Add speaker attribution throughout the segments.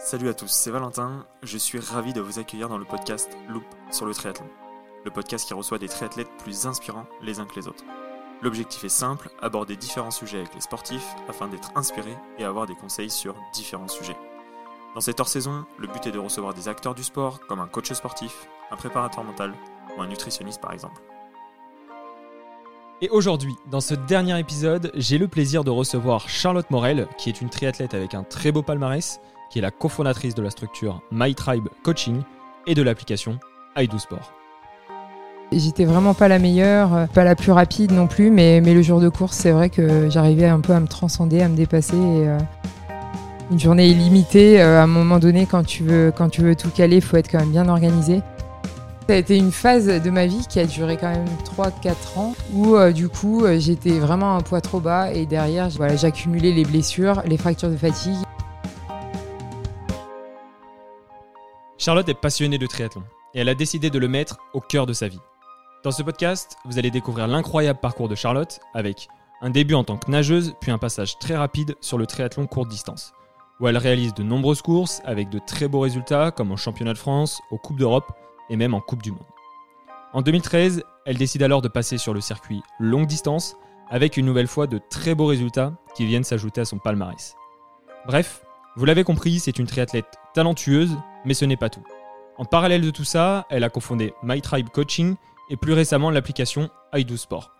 Speaker 1: Salut à tous, c'est Valentin. Je suis ravi de vous accueillir dans le podcast Loop sur le triathlon. Le podcast qui reçoit des triathlètes plus inspirants les uns que les autres. L'objectif est simple, aborder différents sujets avec les sportifs afin d'être inspiré et avoir des conseils sur différents sujets. Dans cette hors-saison, le but est de recevoir des acteurs du sport comme un coach sportif, un préparateur mental ou un nutritionniste par exemple.
Speaker 2: Et aujourd'hui, dans ce dernier épisode, j'ai le plaisir de recevoir Charlotte Morel, qui est une triathlète avec un très beau palmarès, qui est la cofondatrice de la structure My Tribe Coaching et de l'application iDoSport. Sport.
Speaker 3: J'étais vraiment pas la meilleure, euh, pas la plus rapide non plus, mais, mais le jour de course, c'est vrai que j'arrivais un peu à me transcender, à me dépasser. Euh, une journée illimitée, euh, à un moment donné, quand tu veux, quand tu veux tout caler, il faut être quand même bien organisé. Ça a été une phase de ma vie qui a duré quand même 3-4 ans où du coup j'étais vraiment un poids trop bas et derrière voilà, j'accumulais les blessures, les fractures de fatigue.
Speaker 2: Charlotte est passionnée de triathlon et elle a décidé de le mettre au cœur de sa vie. Dans ce podcast, vous allez découvrir l'incroyable parcours de Charlotte avec un début en tant que nageuse, puis un passage très rapide sur le triathlon courte distance, où elle réalise de nombreuses courses avec de très beaux résultats comme en championnat de France, aux Coupes d'Europe et même en Coupe du Monde. En 2013, elle décide alors de passer sur le circuit longue distance avec une nouvelle fois de très beaux résultats qui viennent s'ajouter à son palmarès. Bref, vous l'avez compris, c'est une triathlète talentueuse, mais ce n'est pas tout. En parallèle de tout ça, elle a confondé My Tribe Coaching et plus récemment l'application iDoSport.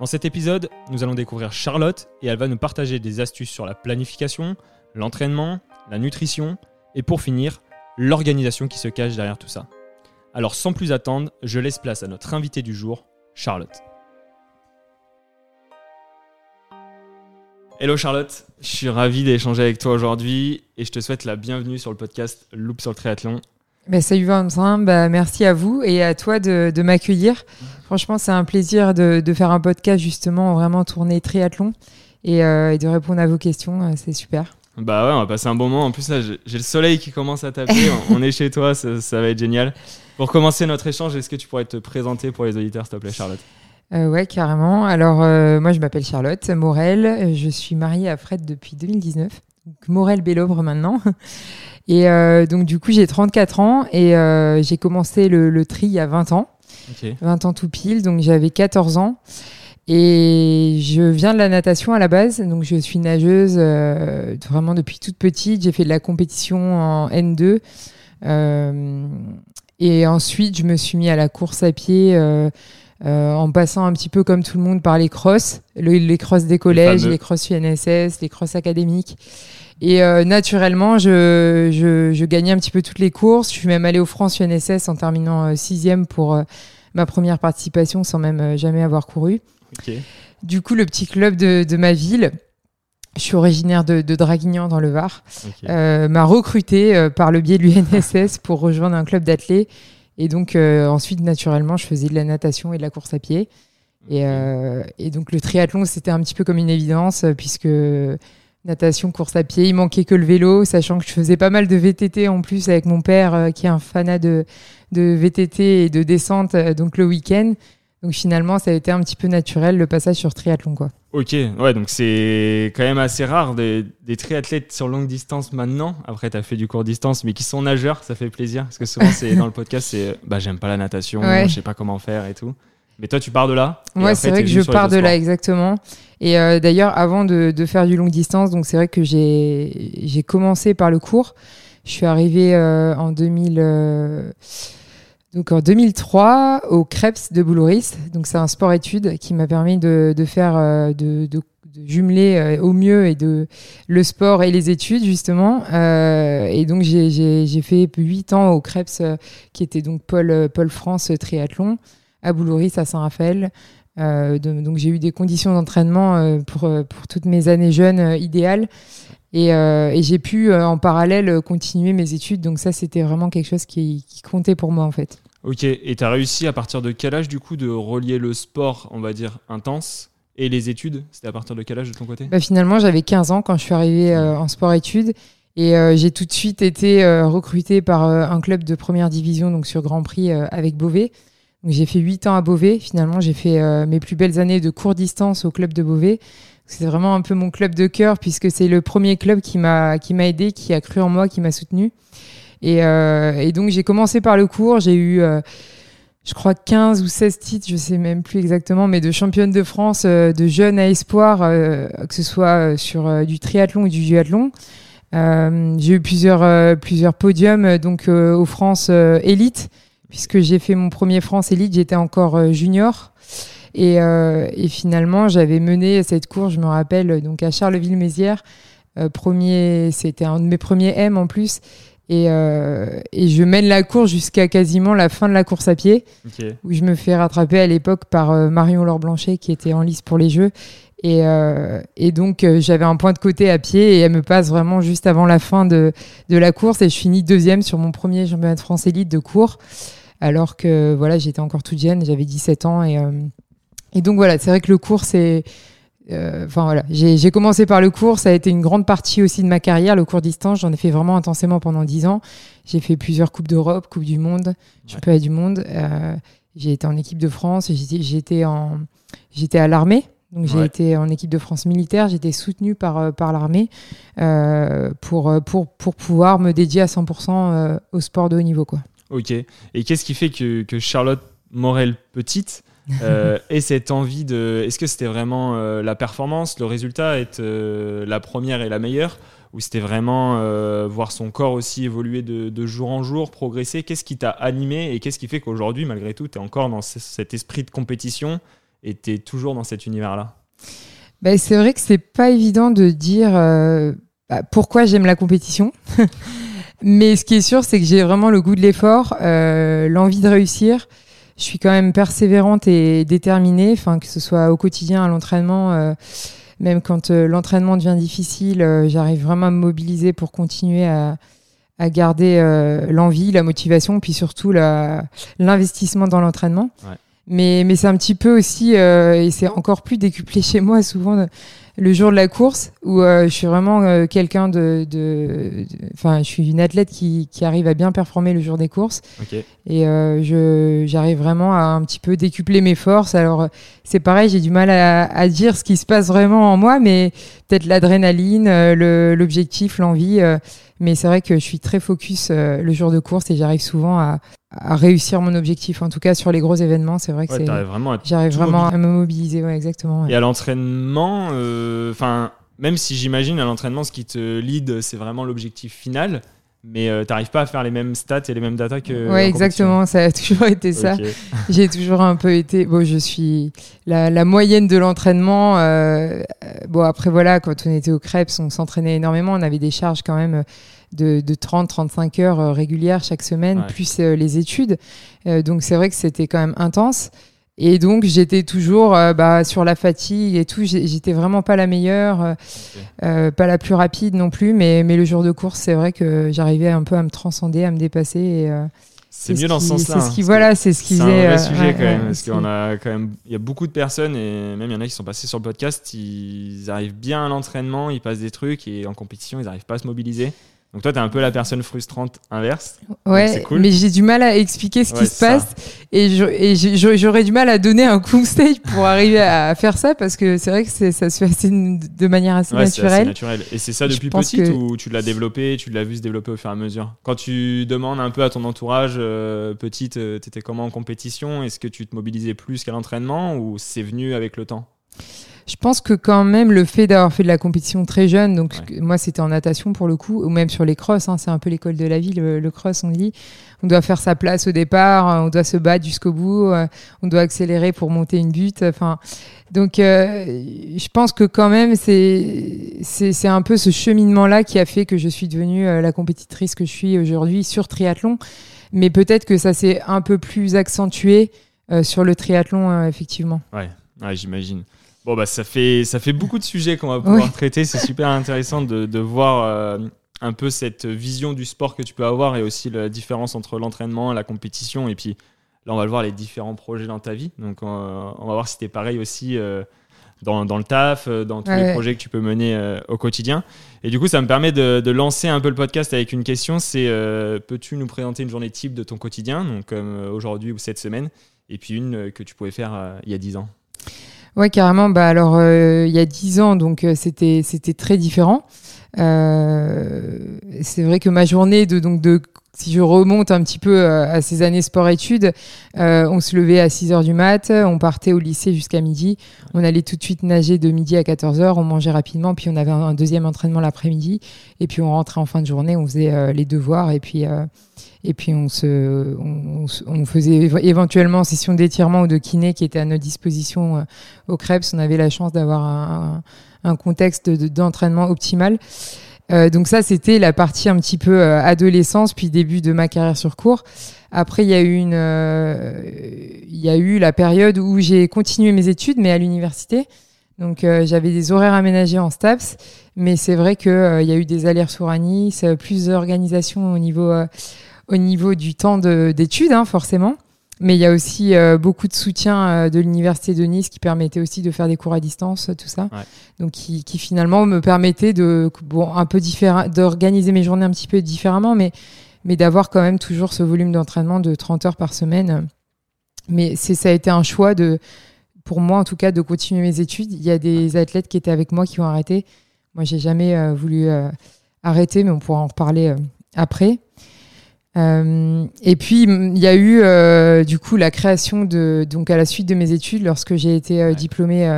Speaker 2: Dans cet épisode, nous allons découvrir Charlotte et elle va nous partager des astuces sur la planification, l'entraînement, la nutrition et pour finir, l'organisation qui se cache derrière tout ça. Alors sans plus attendre, je laisse place à notre invité du jour, Charlotte. Hello Charlotte, je suis ravi d'échanger avec toi aujourd'hui et je te souhaite la bienvenue sur le podcast Loop sur le triathlon.
Speaker 3: Bah, salut Valentin, bah, merci à vous et à toi de, m'accueillir. Franchement, c'est un plaisir de, faire un podcast justement vraiment tourné triathlon euh, et, de répondre à vos questions. Euh, c'est super.
Speaker 2: Bah ouais, on va passer un bon moment. En plus, là, j'ai le soleil qui commence à taper. on est chez toi, ça, va être génial. Pour commencer notre échange, est-ce que tu pourrais te présenter pour les auditeurs, s'il te plaît, Charlotte?
Speaker 3: Euh, Ouais, carrément. Alors, moi, je m'appelle Charlotte Morel. Je suis mariée à Fred depuis 2019. Morel Bellobre maintenant. Et euh, donc, du coup, j'ai 34 ans et euh, j'ai commencé le, tri il y a 20 ans. 20 ans tout pile, donc j'avais 14 ans. Et je viens de la natation à la base, donc je suis nageuse euh, vraiment depuis toute petite. J'ai fait de la compétition en N2. et ensuite, je me suis mis à la course à pied en passant un petit peu comme tout le monde par les crosses, les crosses des collèges, les, les crosses UNSS, les crosses académiques. Et euh, naturellement, je, je, je, gagnais un petit peu toutes les courses. Je suis même allée au France UNSS en terminant euh, sixième pour euh, ma première participation sans même jamais avoir couru. Du coup, le petit club de, de, ma ville, je suis originaire de, de Draguignan dans le Var, m'a recruté par le biais de l'UNSS pour rejoindre un club d'athlètes. Et donc, ensuite, naturellement, je faisais de la natation et de la course à pied. Et, et donc, le triathlon, c'était un petit peu comme une évidence, puisque natation, course à pied. Il manquait que le vélo, sachant que je faisais pas mal de VTT en plus avec mon père euh, qui est un fanat de, de VTT et de descente, euh, donc le week-end. Donc finalement, ça a été un petit peu naturel le passage sur triathlon. Quoi.
Speaker 2: Ok, ouais, donc c'est quand même assez rare des, des, triathlètes sur longue distance maintenant. Après, tu as fait du court distance, mais qui sont nageurs, ça fait plaisir. Parce que souvent, c'est dans le podcast, c'est bah, j'aime pas la natation, je sais pas comment faire et tout. Mais toi, tu pars de là
Speaker 3: Ouais, c'est vrai que je pars de là, exactement. Et euh, d'ailleurs, avant de, de, faire du longue distance, donc c'est vrai que j'ai commencé par le cours. Je suis arrivée euh, en 2000. Euh, donc en 2003 au Krebs de Boulouris. Donc c'est un sport-études qui m'a permis de, de faire de, de, jumeler au mieux et de le sport et les études justement. et donc j'ai fait 8 ans au Krebs qui était donc Paul, Paul France triathlon à Boulouris, à Saint-Raphaël. Euh, donc j'ai eu des conditions d'entraînement euh, pour, euh, pour toutes mes années jeunes idéales. Et, et j'ai pu en parallèle continuer mes études. Donc ça, c'était vraiment quelque chose qui, qui, comptait pour moi en fait.
Speaker 2: Ok, et tu as réussi à partir de quel âge du coup de relier le sport, on va dire, intense et les études? C'était à partir de quel âge de ton côté?
Speaker 3: Bah, Finalement, j'avais 15 ans quand je suis arrivée en sport-études. Et j'ai tout de suite été recrutée par un club de première division, donc sur Grand Prix avec Beauvais. J'ai fait 8 ans à Beauvais. Finalement, j'ai fait euh, mes plus belles années de court distance au club de Beauvais. C'est vraiment un peu mon club de cœur puisque c'est le premier club qui m'a qui m'a aidé, qui a cru en moi, qui m'a soutenu. Et, euh, et, donc j'ai commencé par le cours. J'ai eu, euh, je crois, 15 ou 16 titres, je sais même plus exactement, mais de championne de France, euh, de jeunes à espoir, que ce soit sur du triathlon ou du duathlon. j'ai eu plusieurs plusieurs podiums donc aux France élite puisque j'ai fait mon premier France élite. J'étais encore junior. Et, et, finalement, j'avais mené cette course, je me rappelle, donc à Charleville-Mézières. premier, c'était un de mes premiers M en plus. Et, euh, et, je mène la course jusqu'à quasiment la fin de la course à pied, où je me fais rattraper à l'époque par euh, Marion Laure Blanchet, qui était en lice pour les Jeux. Et, euh, et donc, euh, j'avais un point de côté à pied et elle me passe vraiment juste avant la fin de, de la course. Et je finis deuxième sur mon premier championnat de France élite de cours, alors que voilà, j'étais encore toute jeune, j'avais 17 ans. Et, euh, et donc, voilà, c'est vrai que le cours, c'est euh, enfin voilà, j'ai commencé par le cours, ça a été une grande partie aussi de ma carrière, le cours distance. J'en ai fait vraiment intensément pendant dix ans. J'ai fait plusieurs coupes d'Europe, coupes du monde, championnat du monde. Euh, j'ai été en équipe de France, j'étais à l'armée. Donc j'ai été en équipe de France militaire, j'étais soutenue par, euh, par l'armée euh, pour, pour, pour pouvoir me dédier à 100% au sport de haut niveau. Quoi.
Speaker 2: Ok. Et qu'est-ce qui fait que, que Charlotte Morel petite euh, et cette envie de. Est-ce que c'était vraiment euh, la performance, le résultat, être euh, la première et la meilleure Ou c'était vraiment voir son corps aussi évoluer de, jour en jour, progresser? Qu'est-ce qui t'a animé et qu'est-ce qui fait qu'aujourd'hui, malgré tout, tu es encore dans cet esprit de compétition et tu es toujours dans cet univers-là?
Speaker 3: Bah, C'est vrai que c'est pas évident de dire bah, pourquoi j'aime la compétition. Mais ce qui est sûr, c'est que j'ai vraiment le goût de l'effort, l'envie de réussir je suis quand même persévérante et déterminée, enfin que ce soit au quotidien, à l'entraînement, euh, même quand euh, l'entraînement devient difficile, euh, j'arrive vraiment à me mobiliser pour continuer à, à garder l'envie, la motivation, puis surtout l'investissement dans l'entraînement. Ouais. Mais, mais c'est un petit peu aussi, et c'est encore plus décuplé chez moi souvent, le jour de la course où euh, je suis vraiment euh, quelqu'un de, enfin, je suis une athlète qui, qui, arrive à bien performer le jour des courses. Et euh, je, j'arrive vraiment à un petit peu décupler mes forces. Alors, c'est pareil, j'ai du mal à, à, dire ce qui se passe vraiment en moi, mais peut-être l'adrénaline, l'objectif, l'envie. Mais c'est vrai que je suis très focus le jour de course et j'arrive souvent à, à réussir mon objectif. En tout cas, sur les gros événements, c'est vrai que c'est. J'arrive vraiment à me mobiliser, ouais, exactement.
Speaker 2: Et à l'entraînement, euh, enfin, même si j'imagine à l'entraînement, ce qui te lead, c'est vraiment l'objectif final. Mais euh, tu n'arrives pas à faire les mêmes stats et les mêmes datas que.
Speaker 3: Ouais, exactement. Ça a toujours été ça. J'ai toujours un peu été. Bon, je suis la, la moyenne de l'entraînement. Euh, bon, après voilà, quand on était au Crêpes, on s'entraînait énormément. On avait des charges quand même de, de 30-35 heures euh, régulières chaque semaine, plus euh, les études. Euh, donc c'est vrai que c'était quand même intense. Et donc j'étais toujours bah, sur la fatigue et tout. J'étais vraiment pas la meilleure, pas la plus rapide non plus. Mais, mais le jour de course, c'est vrai que j'arrivais un peu à me transcender, à me dépasser. Et,
Speaker 2: c'est mieux dans ce sens-là.
Speaker 3: C'est ce qui, hein, voilà, c'est ce qui
Speaker 2: C'est un vrai sujet quand même, parce qu'on a quand même, il y a beaucoup de personnes et même il y en a qui sont passés sur le podcast, ils arrivent bien à l'entraînement, ils passent des trucs et en compétition, ils n'arrivent pas à se mobiliser. Donc toi, tu es un peu la personne frustrante inverse.
Speaker 3: Ouais, cool. mais j'ai du mal à expliquer ce qui se passe et j'aurais du mal à donner un coup stage pour arriver à faire ça parce que c'est vrai que ça se fait assez de manière assez ouais, naturelle. Assez
Speaker 2: naturel. Et c'est ça depuis petite ou tu l'as développé, tu l'as vu se développer au fur et à mesure? Quand tu demandes un peu à ton entourage, euh, petite, euh, tu étais comment en compétition? Est-ce que tu te mobilisais plus qu'à l'entraînement ou c'est venu avec le temps?
Speaker 3: Je pense que quand même le fait d'avoir fait de la compétition très jeune, donc moi c'était en natation pour le coup, ou même sur les crosses, hein, c'est un peu l'école de la vie, le, cross on dit. On doit faire sa place au départ, on doit se battre jusqu'au bout, euh, on doit accélérer pour monter une butte. Enfin, donc euh, je pense que quand même c'est un peu ce cheminement là qui a fait que je suis devenue euh, la compétitrice que je suis aujourd'hui sur triathlon. Mais peut-être que ça s'est un peu plus accentué sur le triathlon effectivement.
Speaker 2: Ouais, ouais j'imagine. Bon, bah, ça fait, ça fait beaucoup de sujets qu'on va pouvoir traiter. C'est super intéressant de, de voir euh, un peu cette vision du sport que tu peux avoir et aussi la différence entre l'entraînement, la compétition. Et puis là, on va le voir les différents projets dans ta vie. Donc, on, va voir si tu es pareil aussi euh, dans, dans, le taf, euh, dans tous les projets que tu peux mener au quotidien. Et du coup, ça me permet de, de, lancer un peu le podcast avec une question c'est peux-tu nous présenter une journée type de ton quotidien, donc comme aujourd'hui ou cette semaine, et puis une que tu pouvais faire il y a 10 ans?
Speaker 3: Ouais, carrément. Bah alors, euh, il y a dix ans, donc euh, c'était c'était très différent. Euh, c'est vrai que ma journée de donc de si je remonte un petit peu à ces années sport-études, on se levait à 6 heures du mat, on partait au lycée jusqu'à midi, on allait tout de suite nager de midi à 14 heures, on mangeait rapidement, puis on avait un, deuxième entraînement l'après-midi, et puis on rentrait en fin de journée, on faisait les devoirs, et puis et puis on se, on, faisait éventuellement session d'étirement ou de kiné qui était à notre disposition euh, au Krebs. On avait la chance d'avoir un, contexte d'entraînement optimal. Euh, donc ça, c'était la partie un petit peu euh, adolescence, puis début de ma carrière sur cours. Après, il y a eu une, il y a eu la période où j'ai continué mes études, mais à l'université. Donc j'avais des horaires aménagés en STAPS, mais c'est vrai qu'il il y a eu des allers-retours à Nice, plus d'organisation au niveau au niveau du temps d'études, hein, forcément. Mais il y a aussi euh, beaucoup de soutien euh, de l'université de Nice qui permettait aussi de faire des cours à distance, tout ça. Donc qui, qui, finalement me permettait de bon un peu différent d'organiser mes journées un petit peu différemment, mais mais d'avoir quand même toujours ce volume d'entraînement de 30 heures par semaine. Mais c'est ça a été un choix de pour moi en tout cas de continuer mes études. Il y a des athlètes qui étaient avec moi qui ont arrêté. Moi j'ai jamais euh, voulu arrêter, mais on pourra en reparler après. Euh, et puis il y a eu euh, du coup la création de donc à la suite de mes études lorsque j'ai été euh, diplômée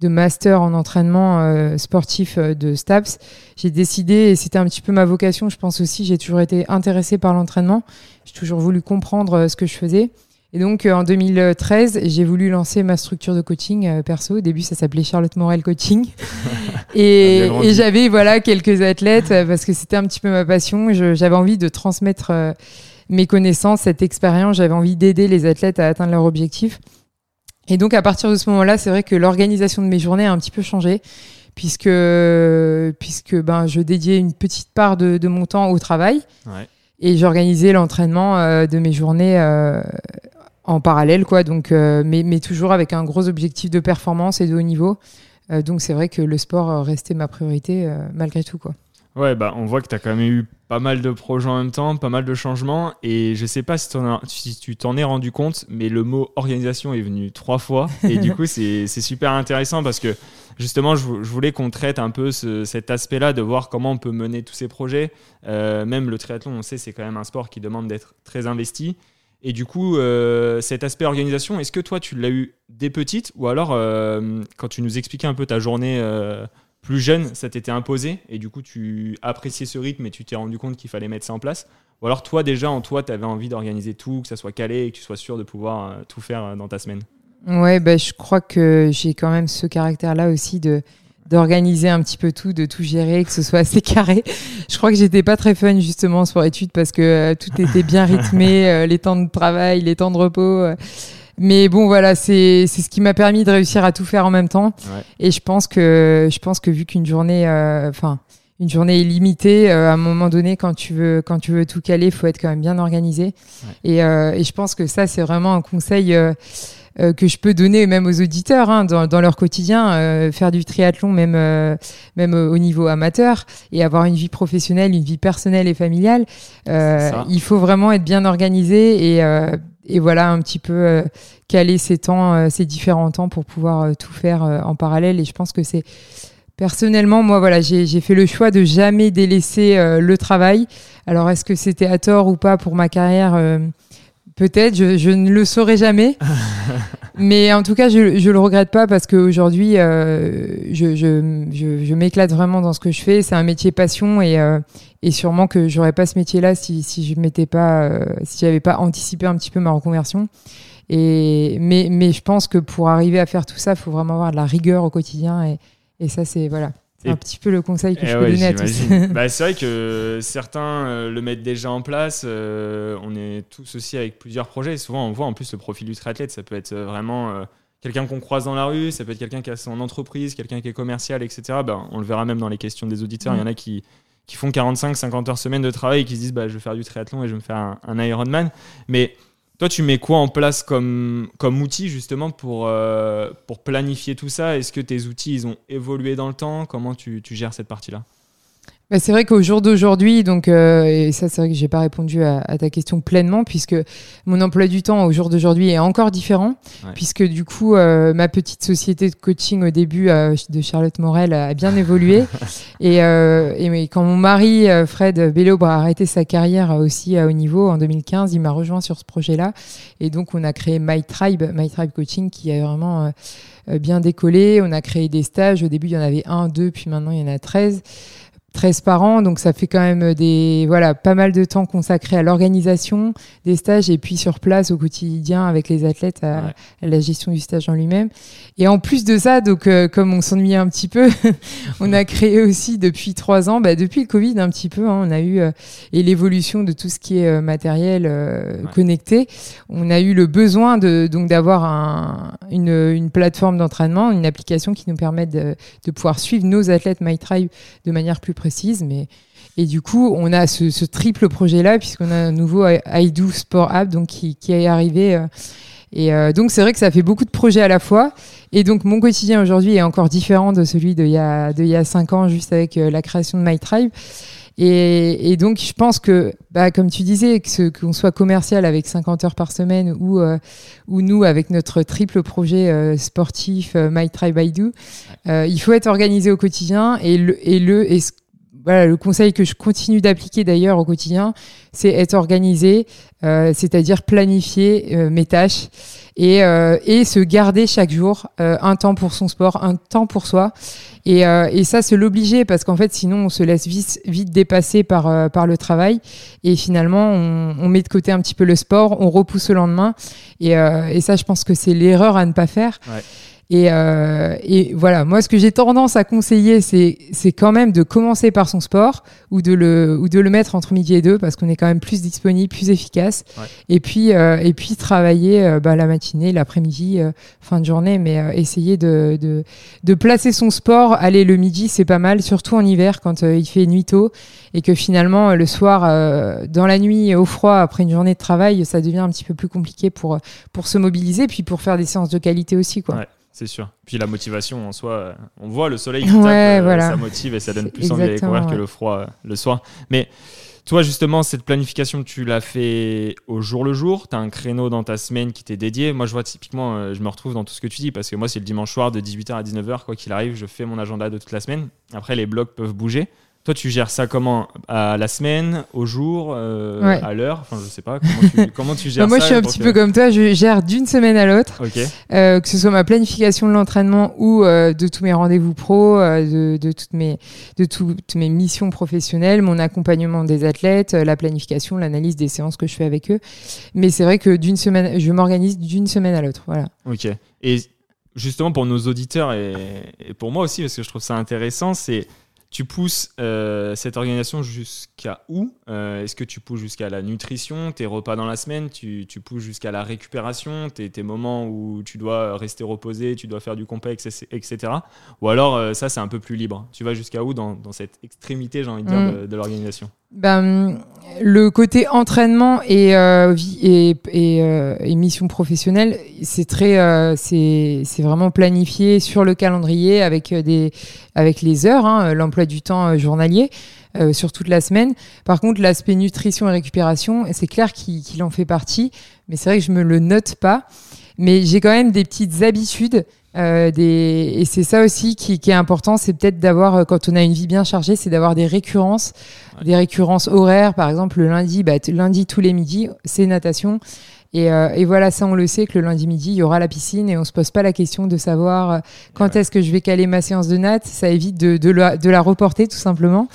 Speaker 3: de master en entraînement sportif de STAPS, j'ai décidé et c'était un petit peu ma vocation, je pense aussi, j'ai toujours été intéressée par l'entraînement, j'ai toujours voulu comprendre ce que je faisais. Et donc en 2013, j'ai voulu lancer ma structure de coaching perso. Au début, ça s'appelait Charlotte Morel Coaching. Et, j'avais voilà quelques athlètes euh, parce que c'était un petit peu ma passion. J'avais envie de transmettre euh, mes connaissances, cette expérience. J'avais envie d'aider les athlètes à atteindre leurs objectifs. Et donc à partir de ce moment-là, c'est vrai que l'organisation de mes journées a un petit peu changé puisque puisque ben je dédiais une petite part de, de mon temps au travail et j'organisais l'entraînement euh, de mes journées en parallèle quoi donc mais, mais toujours avec un gros objectif de performance et de haut niveau euh, donc c'est vrai que le sport restait ma priorité euh, malgré tout. Quoi.
Speaker 2: Ouais, bah, on voit que tu as quand même eu pas mal de projets en même temps, pas mal de changements. Et je sais pas si, si tu t'en es rendu compte, mais le mot organisation est venu trois fois. Et du coup, c'est super intéressant parce que justement, je, voulais qu'on traite un peu cet aspect-là de voir comment on peut mener tous ces projets. Euh, même le triathlon, on sait, c'est quand même un sport qui demande d'être très investi. Et du coup, euh, cet aspect organisation, est-ce que toi, tu l'as eu dès petite ou alors, euh, quand tu nous expliquais un peu ta journée euh, plus jeune, ça t'était imposé et du coup, tu appréciais ce rythme et tu t'es rendu compte qu'il fallait mettre ça en place? Ou alors, toi, déjà, en toi, tu avais envie d'organiser tout, que ça soit calé et que tu sois sûr de pouvoir tout faire dans ta semaine?
Speaker 3: Ouais, bah, je crois que j'ai quand même ce caractère-là aussi de d'organiser un petit peu tout, de tout gérer, que ce soit assez carré. Je crois que j'étais pas très fun justement sur études parce que euh, tout était bien rythmé, euh, les temps de travail, les temps de repos. Euh. mais bon, voilà, c'est c'est ce qui m'a permis de réussir à tout faire en même temps. Et je pense que je pense que vu qu'une journée, enfin. une journée est limitée. à un moment donné, quand tu veux, quand tu veux tout caler, faut être quand même bien organisé. Et, et, je pense que ça, c'est vraiment un conseil euh, que je peux donner même aux auditeurs hein, dans, dans, leur quotidien, euh, faire du triathlon même euh, même au niveau amateur et avoir une vie professionnelle, une vie personnelle et familiale. il faut vraiment être bien organisé et et voilà un petit peu caler ses temps, ses différents temps pour pouvoir tout faire en parallèle. Et je pense que c'est Personnellement, moi, voilà, j'ai fait le choix de jamais délaisser le travail. Alors, est-ce que c'était à tort ou pas pour ma carrière Peut-être, je, ne le saurai jamais. Mais en tout cas, je ne le regrette pas parce qu'aujourd'hui, euh, je, je, m'éclate vraiment dans ce que je fais. C'est un métier passion et, euh, et sûrement que j'aurais pas ce métier-là si, si je m'étais pas, euh, si j'avais pas anticipé un petit peu ma reconversion. Et, mais, mais je pense que pour arriver à faire tout ça, il faut vraiment avoir de la rigueur au quotidien et, et ça, c'est voilà. C'est un petit peu le conseil que je eh peux donner à tous.
Speaker 2: bah, c'est vrai que certains euh, le mettent déjà en place. Euh, on est tous aussi avec plusieurs projets. souvent, on voit en plus le profil du triathlète. Ça peut être euh, vraiment quelqu'un qu'on croise dans la rue, ça peut être quelqu'un qui a son entreprise, quelqu'un qui est commercial, etc. Bah, on le verra même dans les questions des auditeurs. Il y en a qui, qui font 45-50 heures semaine de travail et qui se disent bah, je vais faire du triathlon et je vais me faire un, un Ironman. Mais toi, tu mets quoi en place comme, outil justement pour, euh, pour planifier tout ça? Est-ce que tes outils ils ont évolué dans le temps? Comment tu, tu gères cette partie-là?
Speaker 3: Bah, c'est vrai qu'au jour d'aujourd'hui, donc euh, et ça c'est vrai que j'ai pas répondu à, ta question pleinement puisque mon emploi du temps au jour d'aujourd'hui est encore différent puisque du coup euh, ma petite société de coaching au début euh, de Charlotte Morel a bien évolué et, et quand mon mari Fred Bello a arrêté sa carrière aussi à haut niveau en 2015, il m'a rejoint sur ce projet-là et donc on a créé My Tribe, My Tribe Coaching qui a vraiment bien décollé. On a créé des stages. Au début, il y en avait un, deux, puis maintenant, il y en a 13. 13 par an, donc ça fait quand même des voilà pas mal de temps consacré à l'organisation des stages et puis sur place au quotidien avec les athlètes à, la gestion du stage en lui-même. Et en plus de ça, donc euh, comme on s'ennuyait un petit peu, on a créé aussi depuis trois ans, bah, depuis le Covid un petit peu, hein, on a eu euh, et l'évolution de tout ce qui est euh, matériel connecté, on a eu le besoin de donc d'avoir un, une, une, plateforme d'entraînement, une application qui nous permette de, de pouvoir suivre nos athlètes MyTribe de manière plus précise, mais et du coup, on a ce, triple projet-là, puisqu'on a un nouveau iDo Sport App donc, qui, qui est arrivé. Euh, et euh, donc, c'est vrai que ça fait beaucoup de projets à la fois. Et donc, mon quotidien aujourd'hui est encore différent de celui d'il y, a, de il y a cinq ans, juste avec euh, la création de My Tribe. Et, et, donc, je pense que, bah, comme tu disais, que qu'on soit commercial avec 50 heures par semaine ou, ou nous avec notre triple projet sportif My Tribe I Do, il faut être organisé au quotidien. Et le, et le, et voilà, le conseil que je continue d'appliquer d'ailleurs au quotidien, c'est être organisé, euh, c'est-à-dire planifier euh, mes tâches et, euh, et se garder chaque jour un temps pour son sport, un temps pour soi. Et, et ça, c'est l'obliger parce qu'en fait, sinon, on se laisse vite, vite dépasser par, par le travail et finalement, on, on, met de côté un petit peu le sport, on repousse le lendemain. Et, et ça, je pense que c'est l'erreur à ne pas faire. Ouais. Et, euh, et, voilà, moi, ce que j'ai tendance à conseiller, c'est, quand même de commencer par son sport ou de le, ou de le mettre entre midi et deux parce qu'on est quand même plus disponible, plus efficace. Et puis, euh, et puis travailler euh, bah, la matinée, l'après-midi, euh, fin de journée, mais euh, essayer de, de, de, placer son sport. Aller le midi, c'est pas mal, surtout en hiver quand il fait nuit tôt et que finalement le soir, dans la nuit, au froid, après une journée de travail, ça devient un petit peu plus compliqué pour, pour se mobiliser, puis pour faire des séances de qualité aussi, quoi.
Speaker 2: Ouais c'est sûr. Puis la motivation en soi, euh, on voit le soleil qui tape, euh, ça motive et ça donne plus envie d'aller courir que le froid euh, le soir. Mais toi, justement, cette planification, tu l'as fait au jour le jour? Tu as un créneau dans ta semaine qui t'est dédié? Moi, je vois typiquement, je me retrouve dans tout ce que tu dis parce que moi, c'est le dimanche soir de 18h à 19h, quoi qu'il arrive, je fais mon agenda de toute la semaine. Après, les blogs peuvent bouger. Toi, tu gères ça comment À la semaine, au jour, euh, à l'heure Enfin, je sais pas. Comment tu, gères
Speaker 3: bah, moi, ça Moi, je suis un petit peu comme toi. Je gère d'une semaine à l'autre. Euh, que ce soit ma planification de l'entraînement ou euh, de tous mes rendez-vous pro, de, de, toutes mes, de toutes mes missions professionnelles, mon accompagnement des athlètes, la planification, l'analyse des séances que je fais avec eux. Mais c'est vrai que d'une semaine, je m'organise d'une semaine à l'autre. Voilà.
Speaker 2: Ok. Et justement, pour nos auditeurs et, et pour moi aussi, parce que je trouve ça intéressant, c'est tu pousses euh, cette organisation jusqu'à où? Euh, Est-ce que tu pousses jusqu'à la nutrition, tes repas dans la semaine? Tu, tu pousses jusqu'à la récupération, tes, tes, moments où tu dois rester reposé, tu dois faire du complexe, etc. Ou alors, euh, ça, c'est un peu plus libre. Tu vas jusqu'à où dans, dans, cette extrémité, j'ai envie de dire, mm. de l'organisation?
Speaker 3: Ben, le côté entraînement et, euh, et, et, euh, et, mission professionnelle, c'est très, euh, c'est, vraiment planifié sur le calendrier avec des, avec les heures, hein, l'emploi du temps journalier. sur toute la semaine. Par contre, l'aspect nutrition et récupération, c'est clair qu'il, qu'il en fait partie, mais c'est vrai que je me le note pas. Mais j'ai quand même des petites habitudes euh, des... Et c'est ça aussi qui, qui est important, c'est peut-être d'avoir, euh, quand on a une vie bien chargée, c'est d'avoir des récurrences, des récurrences horaires. Par exemple, le lundi, bah, lundi tous les midis, c'est natation. Et, euh, et, voilà, ça on le sait que le lundi midi, il y aura la piscine et on se pose pas la question de savoir euh, quand est-ce que je vais caler ma séance de natte. Ça évite de, de, la, de la reporter tout simplement.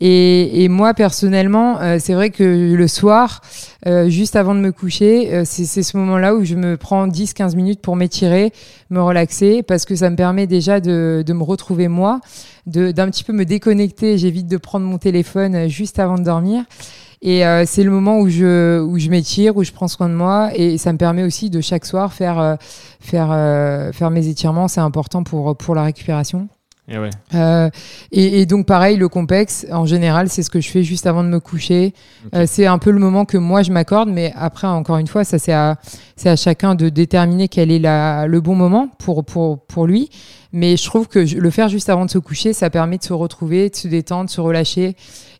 Speaker 3: Et, et moi, personnellement, euh, c'est vrai que le soir, euh, juste avant de me coucher, euh, c'est ce moment-là où je me prends 10-15 minutes pour m'étirer, me relaxer, parce que ça me permet déjà de, de me retrouver moi, d'un petit peu me déconnecter. J'évite de prendre mon téléphone juste avant de dormir. Et c'est le moment où je, où je m'étire, où je prends soin de moi. Et ça me permet aussi de chaque soir faire, faire, faire mes étirements. C'est important pour, pour la récupération.
Speaker 2: Et, ouais.
Speaker 3: Euh, et, et, donc pareil, le complexe, en général, c'est ce que je fais juste avant de me coucher. Euh, c'est un peu le moment que moi je m'accorde, mais après, encore une fois, ça c'est à, chacun de déterminer quel est la, le bon moment pour, pour, pour lui. Mais je trouve que le faire juste avant de se coucher, ça permet de se retrouver, de se détendre, de se relâcher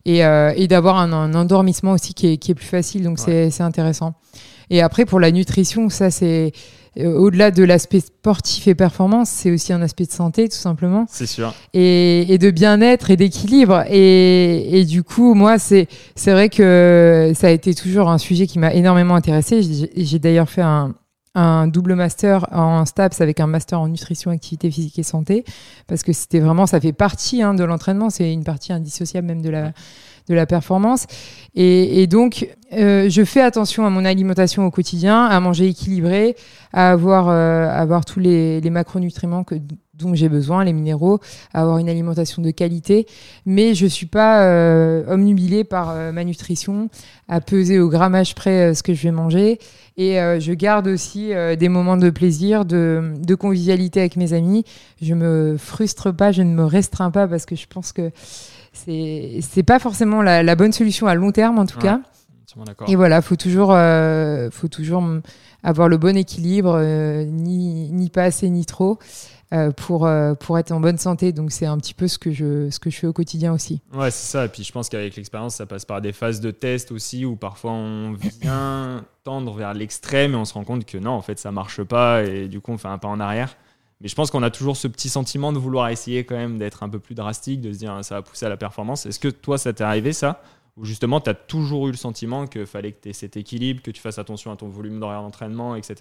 Speaker 3: et, euh, et d'avoir un, un endormissement aussi qui est, qui est plus facile. Donc c'est c'est intéressant. Et après, pour la nutrition, ça c'est au-delà de l'aspect sportif et performance, c'est aussi un aspect de santé, tout simplement
Speaker 2: C'est sûr.
Speaker 3: et, et de bien-être et d'équilibre. Et, et du coup, moi, c'est vrai que ça a été toujours un sujet qui m'a énormément intéressé. J'ai j'ai d'ailleurs fait un, un double master en STAPS avec un master en nutrition, activité physique et santé, parce que c'était vraiment, ça fait partie hein, de l'entraînement, c'est une partie indissociable même de la de la performance. Et, et donc, euh, je fais attention à mon alimentation au quotidien, à manger équilibré, à avoir, euh, avoir tous les, les macronutriments que, dont j'ai besoin, les minéraux, à avoir une alimentation de qualité. Mais je suis pas euh, omnubilée par euh, ma nutrition, à peser au grammage près euh, ce que je vais manger. Et euh, je garde aussi des moments de plaisir, de, de convivialité avec mes amis. Je me frustre pas, je ne me restreins pas parce que je pense que c'est pas forcément la, la bonne solution à long terme en tout
Speaker 2: Ouais.
Speaker 3: cas. Et voilà, faut toujours, euh, faut toujours mm, avoir le bon équilibre, euh, ni, ni pas assez ni trop, euh, pour, pour être en bonne santé. Donc c'est un petit peu ce que je, ce que je fais au quotidien aussi.
Speaker 2: Ouais, c'est ça. Et puis je pense qu'avec l'expérience, ça passe par des phases de test aussi où parfois on vient tendre vers l'extrême et on se rend compte que non, en fait, ça marche pas et du coup, on fait un pas en arrière. Mais je pense qu'on a toujours ce petit sentiment de vouloir essayer quand même d'être un peu plus drastique, de se dire ça va pousser à la performance. Est-ce que toi, ça t'est arrivé ça? Ou justement, tu as toujours eu le sentiment qu'il fallait que tu aies cet équilibre, que tu fasses attention à ton volume d'horaire d'entraînement, etc.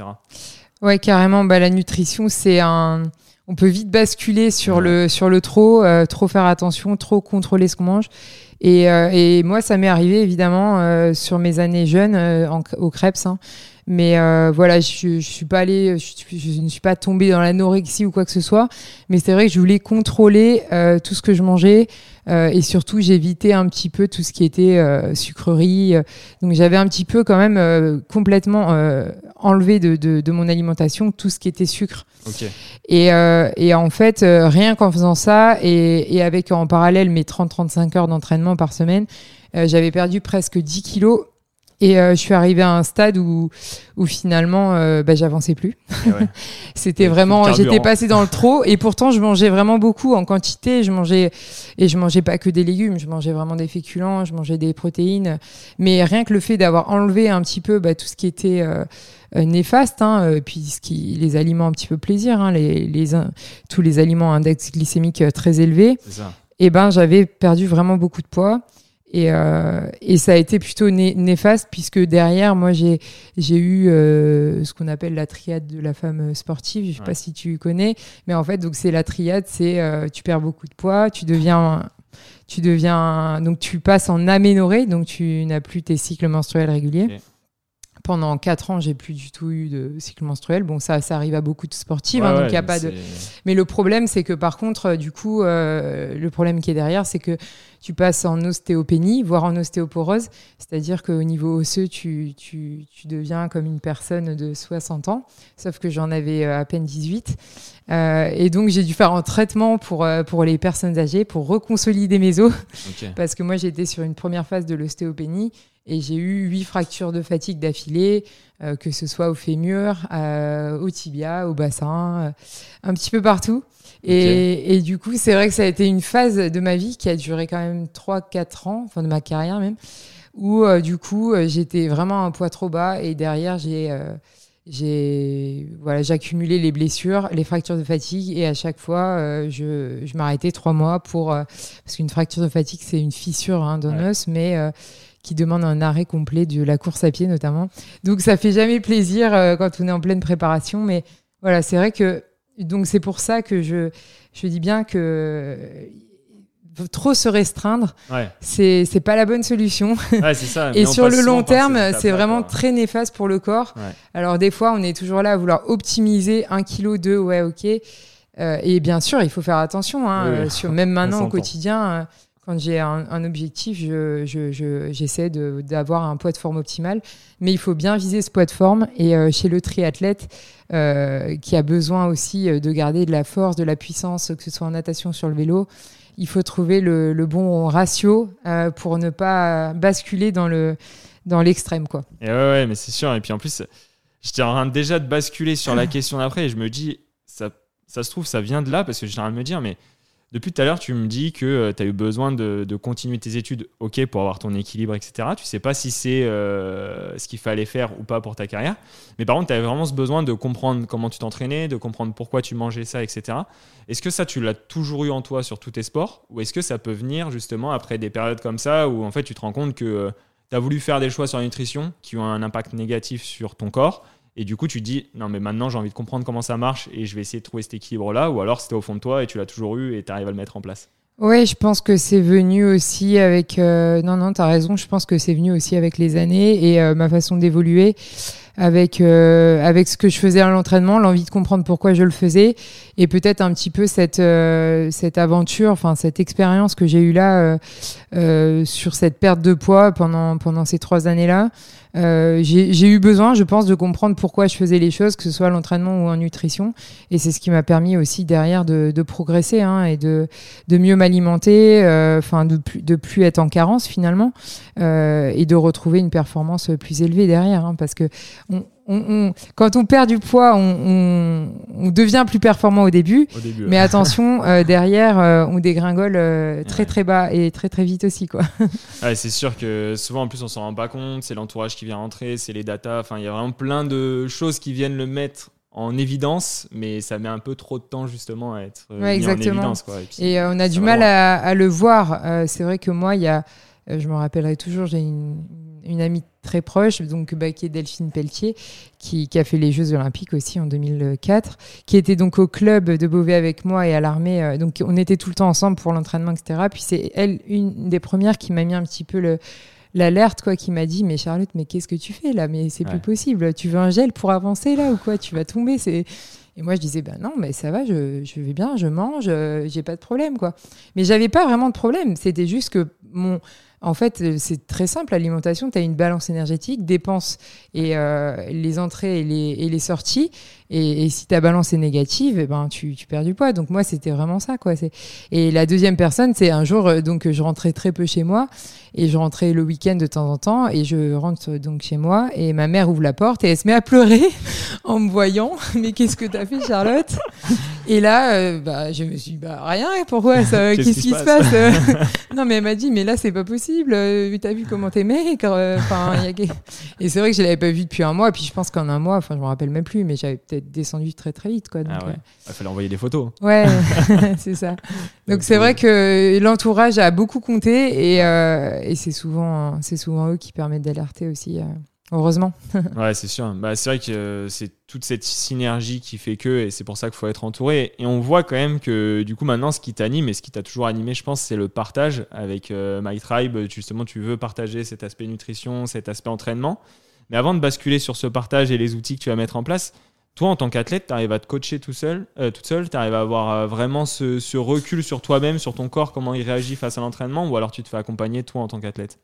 Speaker 3: Ouais, carrément. Bah, la nutrition, c'est un. On peut vite basculer sur
Speaker 2: Ouais.
Speaker 3: le sur le trop, euh, trop faire attention, trop contrôler ce qu'on mange. Et, euh, et moi, ça m'est arrivé évidemment euh, sur mes années jeunes en- au Krebs. hein. Mais euh, voilà, je, je suis pas allée, je, je ne suis pas tombée dans l'anorexie ou quoi que ce soit. Mais c'est vrai que je voulais contrôler euh, tout ce que je mangeais euh, et surtout j'évitais un petit peu tout ce qui était euh, sucrerie. Donc j'avais un petit peu quand même euh, complètement euh, enlevé de, de, de mon alimentation tout ce qui était sucre.
Speaker 2: Ok.
Speaker 3: Et, euh, et en fait, euh, rien qu'en faisant ça et, et avec en parallèle mes 30-35 heures d'entraînement par semaine, euh, j'avais perdu presque 10 kilos. Et euh, je suis arrivée à un stade où, où finalement, euh, bah, j'avançais plus.
Speaker 2: Ouais.
Speaker 3: C'était vraiment, j'étais passée dans le trop. Et pourtant, je mangeais vraiment beaucoup en quantité. Je mangeais et je mangeais pas que des légumes. Je mangeais vraiment des féculents. Je mangeais des protéines. Mais rien que le fait d'avoir enlevé un petit peu bah, tout ce qui était euh, euh, néfaste, hein, euh, puis ce qui, les aliments un petit peu plaisir, hein, les, les, tous les aliments à index glycémique très élevé, et ben j'avais perdu vraiment beaucoup de poids. Et, euh, et ça a été plutôt né- néfaste puisque derrière, moi, j'ai eu euh, ce qu'on appelle la triade de la femme sportive. Je sais
Speaker 2: Ouais.
Speaker 3: pas si tu connais, mais en fait, donc c'est la triade, c'est euh, tu perds beaucoup de poids, tu deviens tu deviens donc tu passes en aménorrhée, donc tu n'as plus tes cycles menstruels réguliers. Pendant quatre ans, j'ai plus du tout eu de cycle menstruel. Bon, ça, ça arrive à beaucoup de sportifs,
Speaker 2: Ouais,
Speaker 3: hein, donc il a
Speaker 2: mais
Speaker 3: pas de. Mais le problème, c'est que par contre, du coup, euh, le problème qui est derrière, c'est que tu passes en ostéopénie, voire en ostéoporose, c'est-à-dire qu'au niveau osseux, tu, tu, tu deviens comme une personne de 60 ans, sauf que j'en avais euh, à peine 18. Euh, et donc, j'ai dû faire un traitement pour, euh, pour les personnes âgées, pour reconsolider mes os, parce que moi, j'étais sur une première phase de l'ostéopénie. Et j'ai eu huit fractures de fatigue d'affilée, euh, que ce soit au fémur, euh, au tibia, au bassin, un petit peu partout. Et, et du coup, c'est vrai que ça a été une phase de ma vie qui a duré quand même 3-4 ans, enfin de ma carrière même, où euh, du coup, euh, j'étais vraiment un poids trop bas et derrière, j'ai euh, j'ai voilà, accumulé les blessures, les fractures de fatigue et à chaque fois, euh, je, je m'arrêtais trois mois pour parce qu'une fracture de fatigue, c'est une fissure hein, d'un
Speaker 2: Ouais.
Speaker 3: os, mais qui demande un arrêt complet de la course à pied notamment. Donc ça fait jamais plaisir euh, quand on est en pleine préparation, mais voilà, c'est vrai que donc c'est pour ça que je je dis bien que euh, trop se restreindre,
Speaker 2: Ouais,
Speaker 3: c'est c'est pas la bonne solution.
Speaker 2: ouais ça.
Speaker 3: Et sur le long terme, c'est vraiment
Speaker 2: quoi.
Speaker 3: très néfaste pour le corps.
Speaker 2: Ouais.
Speaker 3: Alors des fois, on est toujours là à vouloir optimiser un kilo, deux, ouais, ok. Euh, et bien sûr, il faut faire attention. hein,
Speaker 2: Oui,
Speaker 3: euh, sur, même maintenant au quotidien, euh, quand j'ai un, objectif, j'essaie je, d'avoir un poids de forme optimal. Mais il faut bien viser ce poids de forme. Et euh, chez le triathlète, euh, qui a besoin aussi euh, de garder de la force, de la puissance, que ce soit en natation sur le vélo, il faut trouver le, bon ratio pour ne pas basculer dans le dans l'extrême quoi.
Speaker 2: Et ouais, ouais, mais c'est sûr. Et puis en plus, j'étais en train déjà de basculer sur la question d'après et je me dis ça ça se trouve ça vient de là parce que j'étais en train de me dire mais depuis tout à l'heure, tu me dis que euh, tu as eu besoin de, continuer tes études, ok, pour avoir ton équilibre, etc. Tu sais pas si c'est euh, ce qu'il fallait faire ou pas pour ta carrière. Mais par contre, tu avais vraiment ce besoin de comprendre comment tu t'entraînais, de comprendre pourquoi tu mangeais ça, etc. Est-ce que ça, tu l'as toujours eu en toi sur tous tes sports? Ou est-ce que ça peut venir justement après des périodes comme ça où en fait tu te rends compte que euh, tu as voulu faire des choix sur la nutrition qui ont un impact négatif sur ton corps et du coup, tu te dis, non, mais maintenant, j'ai envie de comprendre comment ça marche et je vais essayer de trouver cet équilibre-là. Ou alors, c'était au fond de toi et tu l'as toujours eu et tu arrives à le mettre en place.
Speaker 3: Oui, je pense que c'est venu aussi avec. Euh, non, non, tu as raison. Je pense que c'est venu aussi avec les années et euh, ma façon d'évoluer avec euh, avec ce que je faisais à l'entraînement, l'envie de comprendre pourquoi je le faisais et peut-être un petit peu cette euh, cette aventure, enfin cette expérience que j'ai eue là euh, sur cette perte de poids pendant pendant ces trois années-là. j'ai eu besoin, je pense, de comprendre pourquoi je faisais les choses, que ce soit à l'entraînement ou en nutrition. Et c'est ce qui m'a permis aussi derrière de, de progresser hein, et de, de mieux m'alimenter, enfin de plus, de plus être en carence finalement, et de retrouver une performance plus élevée derrière. Hein, parce que quand on perd du poids, on, devient plus performant au début. Mais attention, euh, derrière, euh, on dégringole euh, très très bas et très très vite aussi. quoi.
Speaker 2: c'est sûr que souvent, en plus, on s'en rend pas compte. C'est l'entourage qui vient rentrer, c'est les datas. Enfin, il y a vraiment plein de choses qui viennent le mettre en évidence, mais ça met un peu trop de temps justement à être mis en évidence.
Speaker 3: Et, on a du mal à, à, le voir. c'est vrai que moi, il y a, je me rappellerai toujours, j'ai une une amie très proche, donc bah, qui est Delphine Pelletier, qui, a fait les Jeux Olympiques aussi en 2004, qui était donc au club de Beauvais avec moi et à l'armée. Euh, donc on était tout le temps ensemble pour l'entraînement, etc. Puis c'est elle, une des premières qui m'a mis un petit peu le l'alerte quoi qui m'a dit mais Charlotte mais qu'est-ce que tu fais là? Mais c'est plus possible. Tu veux un gel pour avancer là ou quoi? Tu vas tomber c'est et moi je disais ben non mais ça va je, je vais bien je mange euh, j'ai pas de problème quoi. Mais j'avais pas vraiment de problème. C'était juste que mon en fait, euh, c'est très simple, l'alimentation, tu as une balance énergétique, dépenses et euh, les entrées et les, sorties. Et, si ta balance est négative, eh ben, tu, tu, perds du poids. Donc moi, c'était vraiment ça. Quoi. Et la deuxième personne, c'est un jour, euh, donc je rentrais très peu chez moi et je rentrais le week-end de temps en temps et je rentre donc chez moi et ma mère ouvre la porte et elle se met à pleurer en me voyant. Mais qu'est-ce que t'as fait, Charlotte? Et là, bah, je me suis dit, bah, rien, pourquoi Qu'est-ce qui, se passe, Non, mais elle m'a dit, mais là, c'est pas possible. T'as vu comment t'aimais enfin, Et c'est vrai que je l'avais pas vu depuis un mois. Puis je pense qu'en un mois, enfin, je me rappelle même plus, mais j'avais peut-être descendu très très vite. Quoi,
Speaker 2: ah ouais. Il fallait envoyer des photos.
Speaker 3: Ouais, c'est ça. Donc c'est vrai que l'entourage a beaucoup compté et, euh, et c'est souvent, c'est souvent eux qui permettent d'alerter aussi. Euh, heureusement.
Speaker 2: ouais, c'est sûr. Bah, c'est vrai que euh, c'est toute cette synergie qui fait que, et c'est pour ça qu'il faut être entouré. Et on voit quand même que, du coup, maintenant, ce qui t'anime et ce qui t'a toujours animé, je pense, c'est le partage avec My Tribe. Justement, tu veux partager cet aspect nutrition, cet aspect entraînement. Mais avant de basculer sur ce partage et les outils que tu vas mettre en place, toi, en tant qu'athlète, tu arrives à te coacher tout seul, euh, toute seule, tu arrives à avoir euh, vraiment ce, recul sur toi-même, sur ton corps, comment il réagit face à l'entraînement, ou alors tu te fais accompagner toi en tant qu'athlète?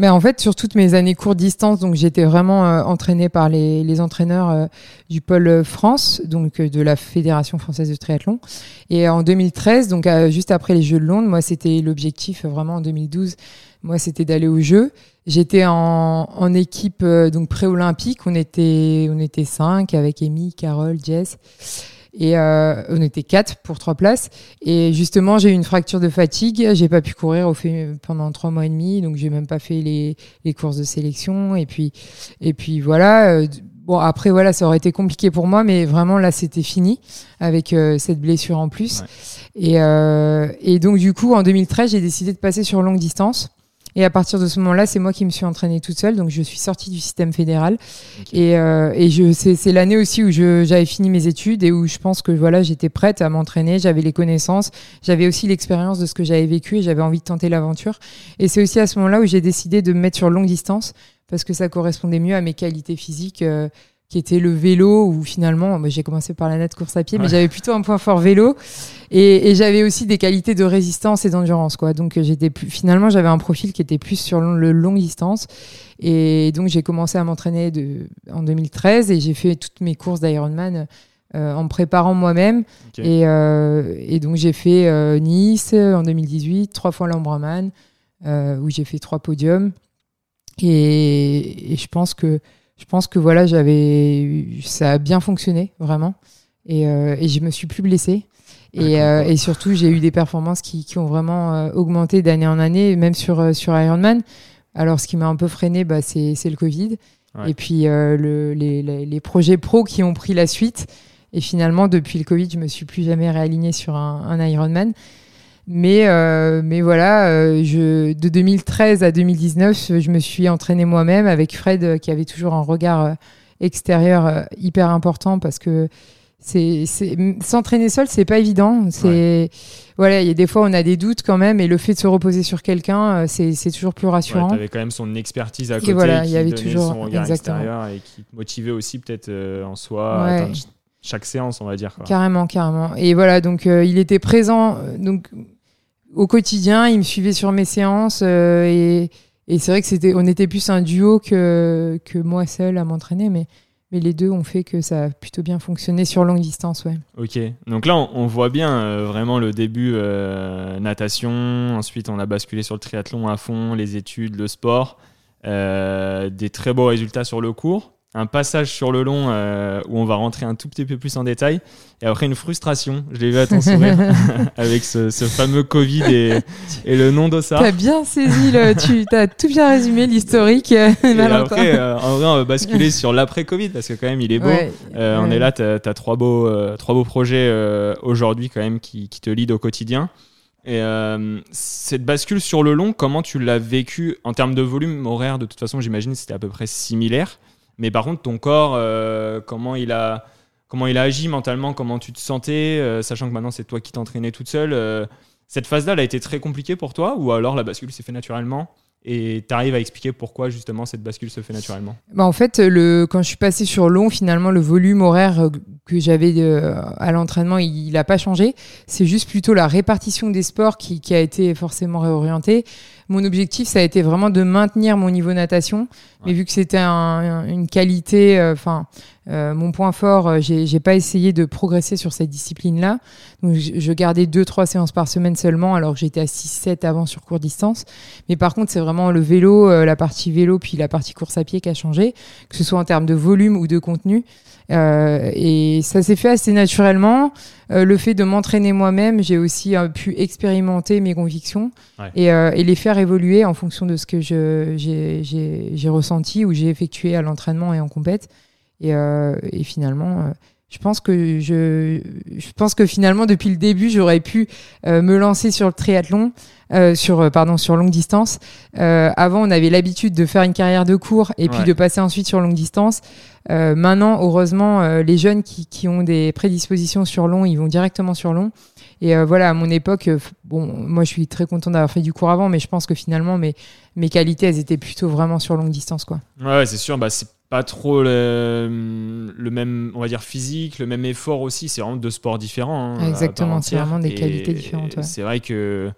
Speaker 3: Mais en fait, sur toutes mes années courte distance, donc j'étais vraiment euh, entraînée par les, entraîneurs du pôle France, donc de la Fédération française de triathlon. Et en 2013, donc juste après les Jeux de Londres, moi c'était l'objectif vraiment en 2012 moi, c'était d'aller aux Jeux. J'étais en, en, équipe euh, donc pré-olympique. On était, on était cinq avec Amy, Carole, Jess. Et euh, on était quatre pour trois places. Et justement, j'ai eu une fracture de fatigue. J'ai pas pu courir au fait, pendant trois mois et demi. Donc, j'ai même pas fait les, les courses de sélection. Et puis, et puis voilà. Euh, bon, après, voilà, ça aurait été compliqué pour moi, mais vraiment, là, c'était fini avec euh, cette blessure en plus. Et, euh, et donc, du coup, en 2013, j'ai décidé de passer sur longue distance. Et à partir de ce moment-là, c'est moi qui me suis entraînée toute seule. Donc, je suis sortie du système fédéral. Et, euh, et je, c'est, l'année aussi où j'avais fini mes études et où je pense que voilà, j'étais prête à m'entraîner. J'avais les connaissances. J'avais aussi l'expérience de ce que j'avais vécu et j'avais envie de tenter l'aventure. Et c'est aussi à ce moment-là où j'ai décidé de me mettre sur longue distance parce que ça correspondait mieux à mes qualités physiques. Euh, qui était le vélo, où finalement, moi, j'ai commencé par la nette course à pied, mais j'avais plutôt un point fort vélo. Et, j'avais aussi des qualités de résistance et d'endurance, quoi. Donc, j'étais plus, finalement, j'avais un profil qui était plus sur le longue distance. Et donc, j'ai commencé à m'entraîner en 2013 et j'ai fait toutes mes courses d'Ironman euh, en me préparant moi-même. Et, euh, et, donc, j'ai fait euh, Nice en 2018, trois fois l'Ambraman, où j'ai fait trois podiums. Et, et je pense que je pense que voilà, j'avais, ça a bien fonctionné vraiment, et, euh, et je me suis plus blessée. Et, euh, et, surtout, j'ai eu des performances qui, qui ont vraiment euh, augmenté d'année en année, même sur, sur Ironman. Alors, ce qui m'a un peu freiné, bah, c'est, le Covid. Et puis, le, les, les, projets pro qui ont pris la suite. Et finalement, depuis le Covid, je me suis plus jamais réalignée sur un, un Ironman. Mais, euh, mais voilà, euh, je, de 2013 à 2019, je me suis entraînée moi-même avec Fred euh, qui avait toujours un regard extérieur hyper important parce que c'est s'entraîner seul c'est pas évident. C'est voilà il y a des fois on a des doutes quand même et le fait de se reposer sur quelqu'un c'est toujours plus rassurant
Speaker 2: ouais, tu avais quand même son expertise à côté voilà, il y avait toujours son regard extérieur et qui te motivait aussi peut-être en soi chaque séance on va dire
Speaker 3: carrément carrément. Et voilà donc il était présent donc au quotidien, il me suivait sur mes séances euh, et, c'est vrai que c'était, on était plus un duo que, que moi seul à m'entraîner, mais, mais les deux ont fait que ça a plutôt bien fonctionné sur longue distance, ouais.
Speaker 2: Ok, donc là on, voit bien euh, vraiment le début euh, natation, ensuite on a basculé sur le triathlon à fond, les études, le sport, des très beaux résultats sur le cours un passage sur le long euh, où on va rentrer un tout petit peu plus en détail. Et après une frustration je l'ai vu à ton sourire avec ce, fameux Covid et, le nom d'Ossard
Speaker 3: t'as bien saisi le, tu as tout bien résumé l'historique
Speaker 2: et après euh, en vrai on va basculer sur l'après Covid parce que quand même il est beau. Euh, on est là t'as as trois beaux trois beaux projets aujourd'hui quand même qui, qui, te lead au quotidien. Et cette bascule sur le long comment tu l'as vécu en termes de volume horaire? De toute façon j'imagine c'était à peu près similaire mais par contre, ton corps, euh, comment il a comment il a agi mentalement, comment tu te sentais, euh, sachant que maintenant c'est toi qui t'entraînais toute seule. Euh, cette phase-là, a été très compliquée pour toi ou alors la bascule s'est fait naturellement? Et tu arrives à expliquer pourquoi justement cette bascule se fait naturellement
Speaker 3: bah En fait, le, quand je suis passé sur long, finalement, le volume horaire que j'avais à l'entraînement, il n'a pas changé. C'est juste plutôt la répartition des sports qui, qui a été forcément réorientée. Mon objectif, ça a été vraiment de maintenir mon niveau natation. Mais vu que c'était une qualité, euh, enfin, euh, mon point fort, euh, j'ai pas essayé de progresser sur cette discipline-là. Donc, je, gardais deux, trois séances par semaine seulement, alors que j'étais à 6-7 avant sur court distance. Mais par contre, c'est vraiment le vélo, la partie vélo, puis la partie course à pied qui a changé, que ce soit en termes de volume ou de contenu. Euh, et ça s'est fait assez naturellement. Euh, le fait de m'entraîner moi-même, j'ai aussi euh, pu expérimenter mes convictions et, et, les faire évoluer en fonction de ce que j'ai ressenti ou j'ai effectué à l'entraînement et en compète. Et, et finalement, je pense que je, je pense que finalement depuis le début j'aurais pu euh, me lancer sur le triathlon, euh, sur euh, pardon sur longue distance. Euh, avant on avait l'habitude de faire une carrière de cours et puis de passer ensuite sur longue distance. Euh, maintenant heureusement les jeunes qui, qui ont des prédispositions sur long ils vont directement sur long. Et voilà à mon époque bon moi je suis très content d'avoir fait du cours avant mais je pense que finalement mes mes qualités elles étaient plutôt vraiment sur longue distance quoi.
Speaker 2: Ouais c'est sûr bah c'est pas trop le, même, on va dire, physique, le même effort aussi. C'est vraiment deux sports différents.
Speaker 3: Hein, Exactement, c'est vraiment des qualités différentes.
Speaker 2: C'est vrai que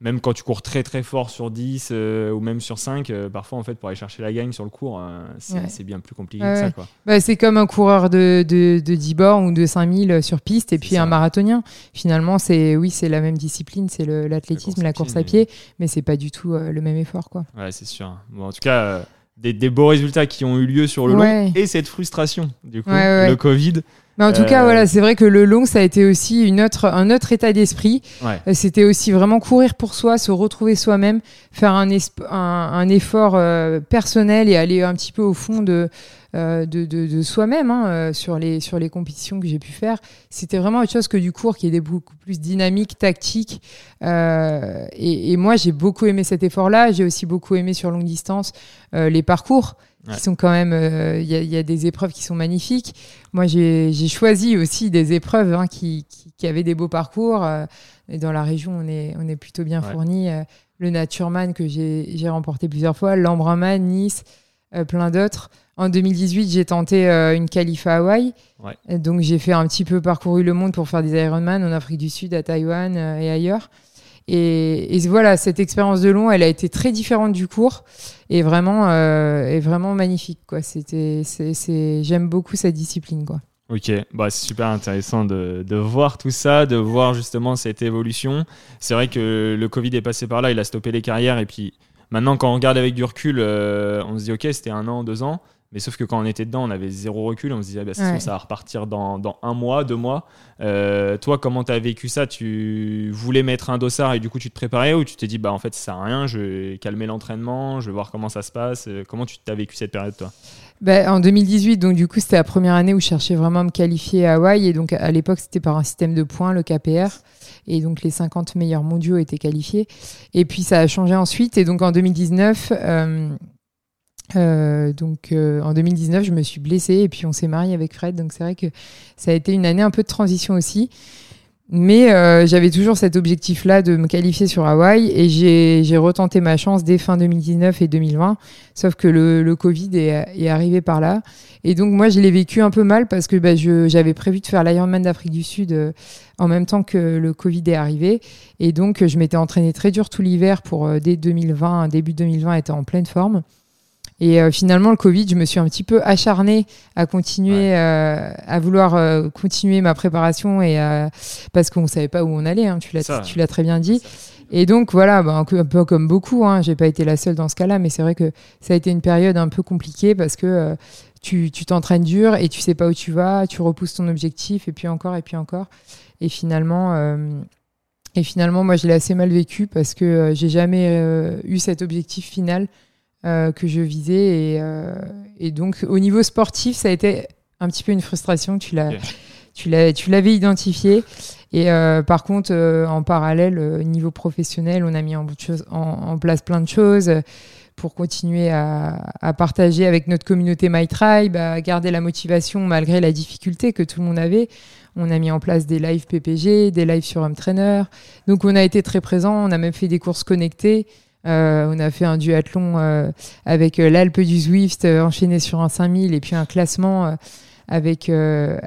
Speaker 2: même quand tu cours très très fort sur 10 euh, ou même sur 5, euh, parfois en fait pour aller chercher la gagne sur le cours, euh, c'est bien plus compliqué que ça.
Speaker 3: Bah, c'est comme un coureur de, de, de 10 bornes ou de 5000 sur piste et puis un marathonien. Finalement, c'est oui, c'est la même discipline, c'est l'athlétisme, la, course à pied, mais c'est pas du tout le même effort. Quoi.
Speaker 2: Ouais, c'est sûr. Bon, en tout cas des, beaux résultats qui ont eu lieu sur le long et cette frustration, du coup, le Covid.
Speaker 3: Mais en tout cas, voilà, c'est vrai que le long, ça a été aussi une autre, un autre état d'esprit. Euh, c'était aussi vraiment courir pour soi, se retrouver soi-même, faire un, un, effort euh, personnel et aller un petit peu au fond de, euh, de, de, soi-même hein, sur, les, sur les compétitions que j'ai pu faire. C'était vraiment autre chose que du cours qui était beaucoup plus dynamique, tactique. Et, et, moi, j'ai beaucoup aimé cet effort-là. J'ai aussi beaucoup aimé sur longue distance les parcours qui sont quand même. Euh, il y, a des épreuves qui sont magnifiques. Moi, j'ai choisi aussi des épreuves hein, qui, qui, avaient des beaux parcours. Euh, et dans la région, on est, on est plutôt bien fourni. Euh, le Natureman que j'ai remporté plusieurs fois, l'Embrunman, Nice, plein d'autres. En 2018, j'ai tenté une qualif à Hawaï. Donc j'ai fait un petit peu parcouru le monde pour faire des Ironman en Afrique du Sud, à Taïwan et ailleurs. Et, voilà, cette expérience de long, elle a été très différente du cours et vraiment, euh, vraiment magnifique. Quoi. C'était, c'est, j'aime beaucoup cette discipline. Quoi.
Speaker 2: Ok, bah, c'est super intéressant de, de, voir tout ça, de voir justement cette évolution. C'est vrai que le Covid est passé par là, il a stoppé les carrières et puis maintenant quand on regarde avec du recul, euh, on se dit ok, c'était un an, deux ans. Mais sauf que quand on était dedans, on avait zéro recul. On se disait, bah, ça va repartir dans, dans, un mois, deux mois. Euh, toi, comment tu as vécu ça? Tu voulais mettre un dossard et du coup, tu te préparais ou tu t'es dit, bah, en fait, ça sert à rien, je vais calmer l'entraînement, je vais voir comment ça se passe? Euh, comment tu as vécu cette période, toi?
Speaker 3: Bah, en 2018, donc du coup, c'était la première année où je cherchais vraiment à me qualifier à Hawaï. Et donc, à l'époque, c'était par un système de points, le KPR. Et donc, les 50 meilleurs mondiaux étaient qualifiés. Et puis, ça a changé ensuite. Et donc, en 2019, euh, donc euh, en 2019, je me suis blessée et puis on s'est marié avec Fred. Donc c'est vrai que ça a été une année un peu de transition aussi. Mais euh, j'avais toujours cet objectif-là de me qualifier sur Hawaï et j'ai retenté ma chance dès fin 2019 et 2020. Sauf que le, le Covid est, est, arrivé par là. Et donc moi, je l'ai vécu un peu mal parce que bah, j'avais prévu de faire l'Ironman d'Afrique du Sud en même temps que le Covid est arrivé. Et donc je m'étais entraînée très dur tout l'hiver pour dès 2020, début 2020, être en pleine forme. Et euh, finalement, le Covid, je me suis un petit peu acharnée à continuer, euh, à vouloir euh, continuer ma préparation et parce qu'on ne savait pas où on allait. Hein, tu l'as très bien dit. Et donc voilà, bah, un, peu, comme beaucoup, hein, j'ai pas été la seule dans ce cas-là, mais c'est vrai que ça a été une période un peu compliquée parce que tu t'entraînes dur et tu sais pas où tu vas, tu repousses ton objectif et puis encore et puis encore. Et finalement, et finalement, moi, je l'ai assez mal vécu parce que j'ai jamais eu cet objectif final euh, que je visais. Et, euh, et, donc, au niveau sportif, ça a été un petit peu une frustration. Tu l'as, tu l'as, tu l'avais identifié. Et euh, par contre, en parallèle, au niveau professionnel, on a mis en, en, place plein de choses pour continuer à, à, partager avec notre communauté My Tribe, à garder la motivation malgré la difficulté que tout le monde avait. On a mis en place des lives PPG, des lives sur Home Trainer. Donc on a été très présent, on a même fait des courses connectées. Euh, on a fait un duathlon euh, avec euh, l'Alpe du Zwift enchaîné sur un 5000 et puis un classement avec,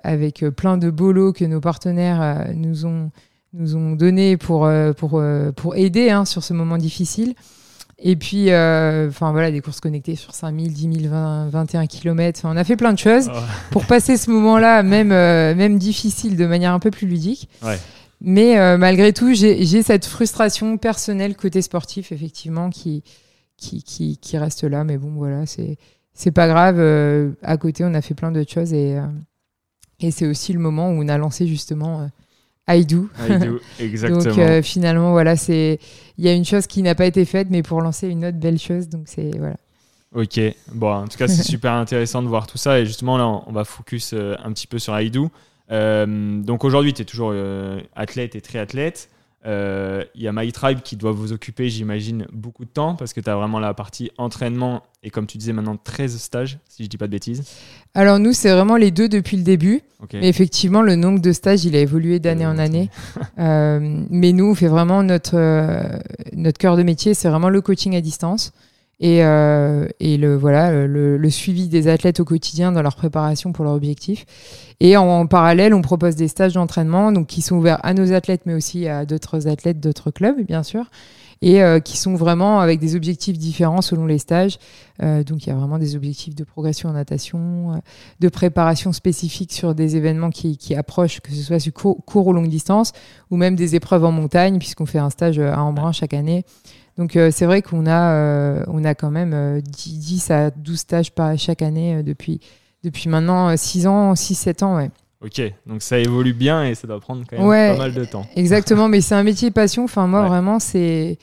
Speaker 3: avec plein de bolos que nos partenaires nous ont nous ont donné pour, pour, pour aider hein, sur ce moment difficile. Et puis, enfin voilà, des courses connectées sur 5000, 10 000, 20, 21 km. on a fait plein de choses oh. pour passer ce moment-là, même, même difficile, de manière un peu plus ludique. Ouais. Mais euh, malgré tout, j'ai cette frustration personnelle côté sportif, effectivement, qui, qui, qui, qui reste là. Mais bon, voilà, c'est pas grave. Euh, à côté, on a fait plein d'autres choses et, euh, et c'est aussi le moment où on a lancé justement I Do.
Speaker 2: exactement.
Speaker 3: donc finalement, voilà, c'est il y a une chose qui n'a pas été faite, mais pour lancer une autre belle chose. Donc c'est voilà.
Speaker 2: Ok, bon, en tout cas, c'est super intéressant de voir tout ça. Et justement, là, on va focus un petit peu sur I Do. Euh, donc aujourd'hui, tu es toujours euh, athlète et triathlète. Euh, il y a MyTribe qui doit vous occuper, j'imagine, beaucoup de temps parce que tu as vraiment la partie entraînement et comme tu disais maintenant 13 stages, si je dis pas de bêtises.
Speaker 3: Alors nous, c'est vraiment les deux depuis le début. Mais effectivement, le nombre de stages, il a évolué d'année en année. mais nous, on fait vraiment notre, notre cœur de métier, c'est vraiment le coaching à distance et, euh, et le voilà le, le, suivi des athlètes au quotidien dans leur préparation pour leur objectif. Et en, parallèle, on propose des stages d'entraînement donc qui sont ouverts à nos athlètes, mais aussi à d'autres athlètes d'autres clubs, bien sûr, et euh, qui sont vraiment avec des objectifs différents selon les stages. Euh, donc il y a vraiment des objectifs de progression en natation, euh, de préparation spécifique sur des événements qui, qui approchent, que ce soit sur court, court, ou longue distance, ou même des épreuves en montagne, puisqu'on fait un stage à Embrun chaque année. Donc euh, c'est vrai qu'on a, euh, on a quand même 10, euh, à 12 stages par, chaque année depuis, depuis maintenant 6 ans, 6-7 ans. Ouais.
Speaker 2: Ok, donc ça évolue bien et ça doit prendre quand même pas mal de temps.
Speaker 3: Exactement, mais c'est un métier passion. Enfin, moi, vraiment, c'est.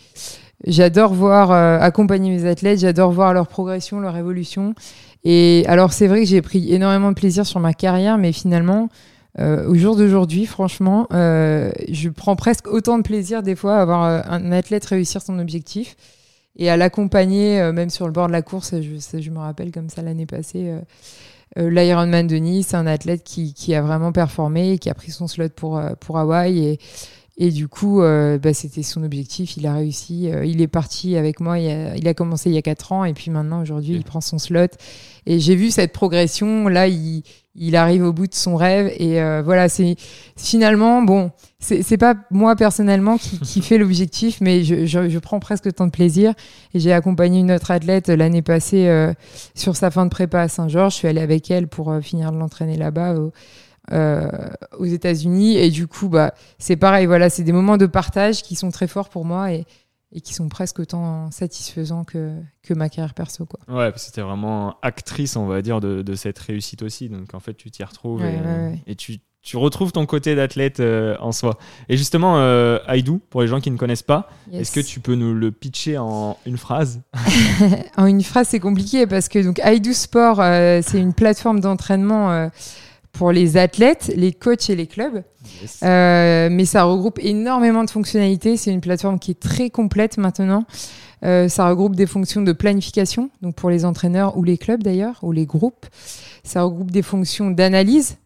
Speaker 3: J'adore voir accompagner mes athlètes, j'adore voir leur progression, leur évolution. Et alors, c'est vrai que j'ai pris énormément de plaisir sur ma carrière, mais finalement, euh, au jour d'aujourd'hui, franchement, euh, je prends presque autant de plaisir des fois à voir euh, un athlète réussir son objectif et à l'accompagner, même sur le bord de la course. Je, me rappelle comme ça l'année passée, l'Ironman de Nice, un athlète qui, a vraiment performé, qui a pris son slot pour, pour Hawaï et, Et du coup, euh, bah, c'était son objectif, il a réussi. Euh, il est parti avec moi, il a, il a, commencé il y a 4 ans, et puis maintenant, aujourd'hui, il prend son slot. Et j'ai vu cette progression, là, il, il, arrive au bout de son rêve. Et euh, voilà, c'est finalement, bon, c'est pas moi personnellement qui, qui fait l'objectif, mais je, je, je, prends presque tant de plaisir. Et j'ai accompagné une autre athlète l'année passée sur sa fin de prépa à Saint-Georges. Je suis allée avec elle pour finir de l'entraîner là-bas. Euh, aux États-Unis. Et du coup, bah, c'est pareil. Voilà, c'est des moments de partage qui sont très forts pour moi et, et qui sont presque autant satisfaisants que, que ma carrière perso. Quoi.
Speaker 2: Ouais, c'était vraiment actrice, on va dire, de, de, cette réussite aussi. Donc en fait, tu t'y retrouves
Speaker 3: ouais,
Speaker 2: et,
Speaker 3: ouais, ouais.
Speaker 2: et, tu, tu retrouves ton côté d'athlète euh, en soi. Et justement, euh, Aïdou, pour les gens qui ne connaissent pas,
Speaker 3: Yes.
Speaker 2: est-ce que tu peux nous le pitcher en une phrase?
Speaker 3: En une phrase, c'est compliqué parce que donc iDo Sport, euh, c'est une plateforme d'entraînement pour les athlètes, les coachs et les clubs.
Speaker 2: Yes.
Speaker 3: Euh, mais ça regroupe énormément de fonctionnalités. C'est une plateforme qui est très complète maintenant. Euh, ça regroupe des fonctions de planification, donc pour les entraîneurs ou les clubs d'ailleurs, ou les groupes. Ça regroupe des fonctions d'analyse,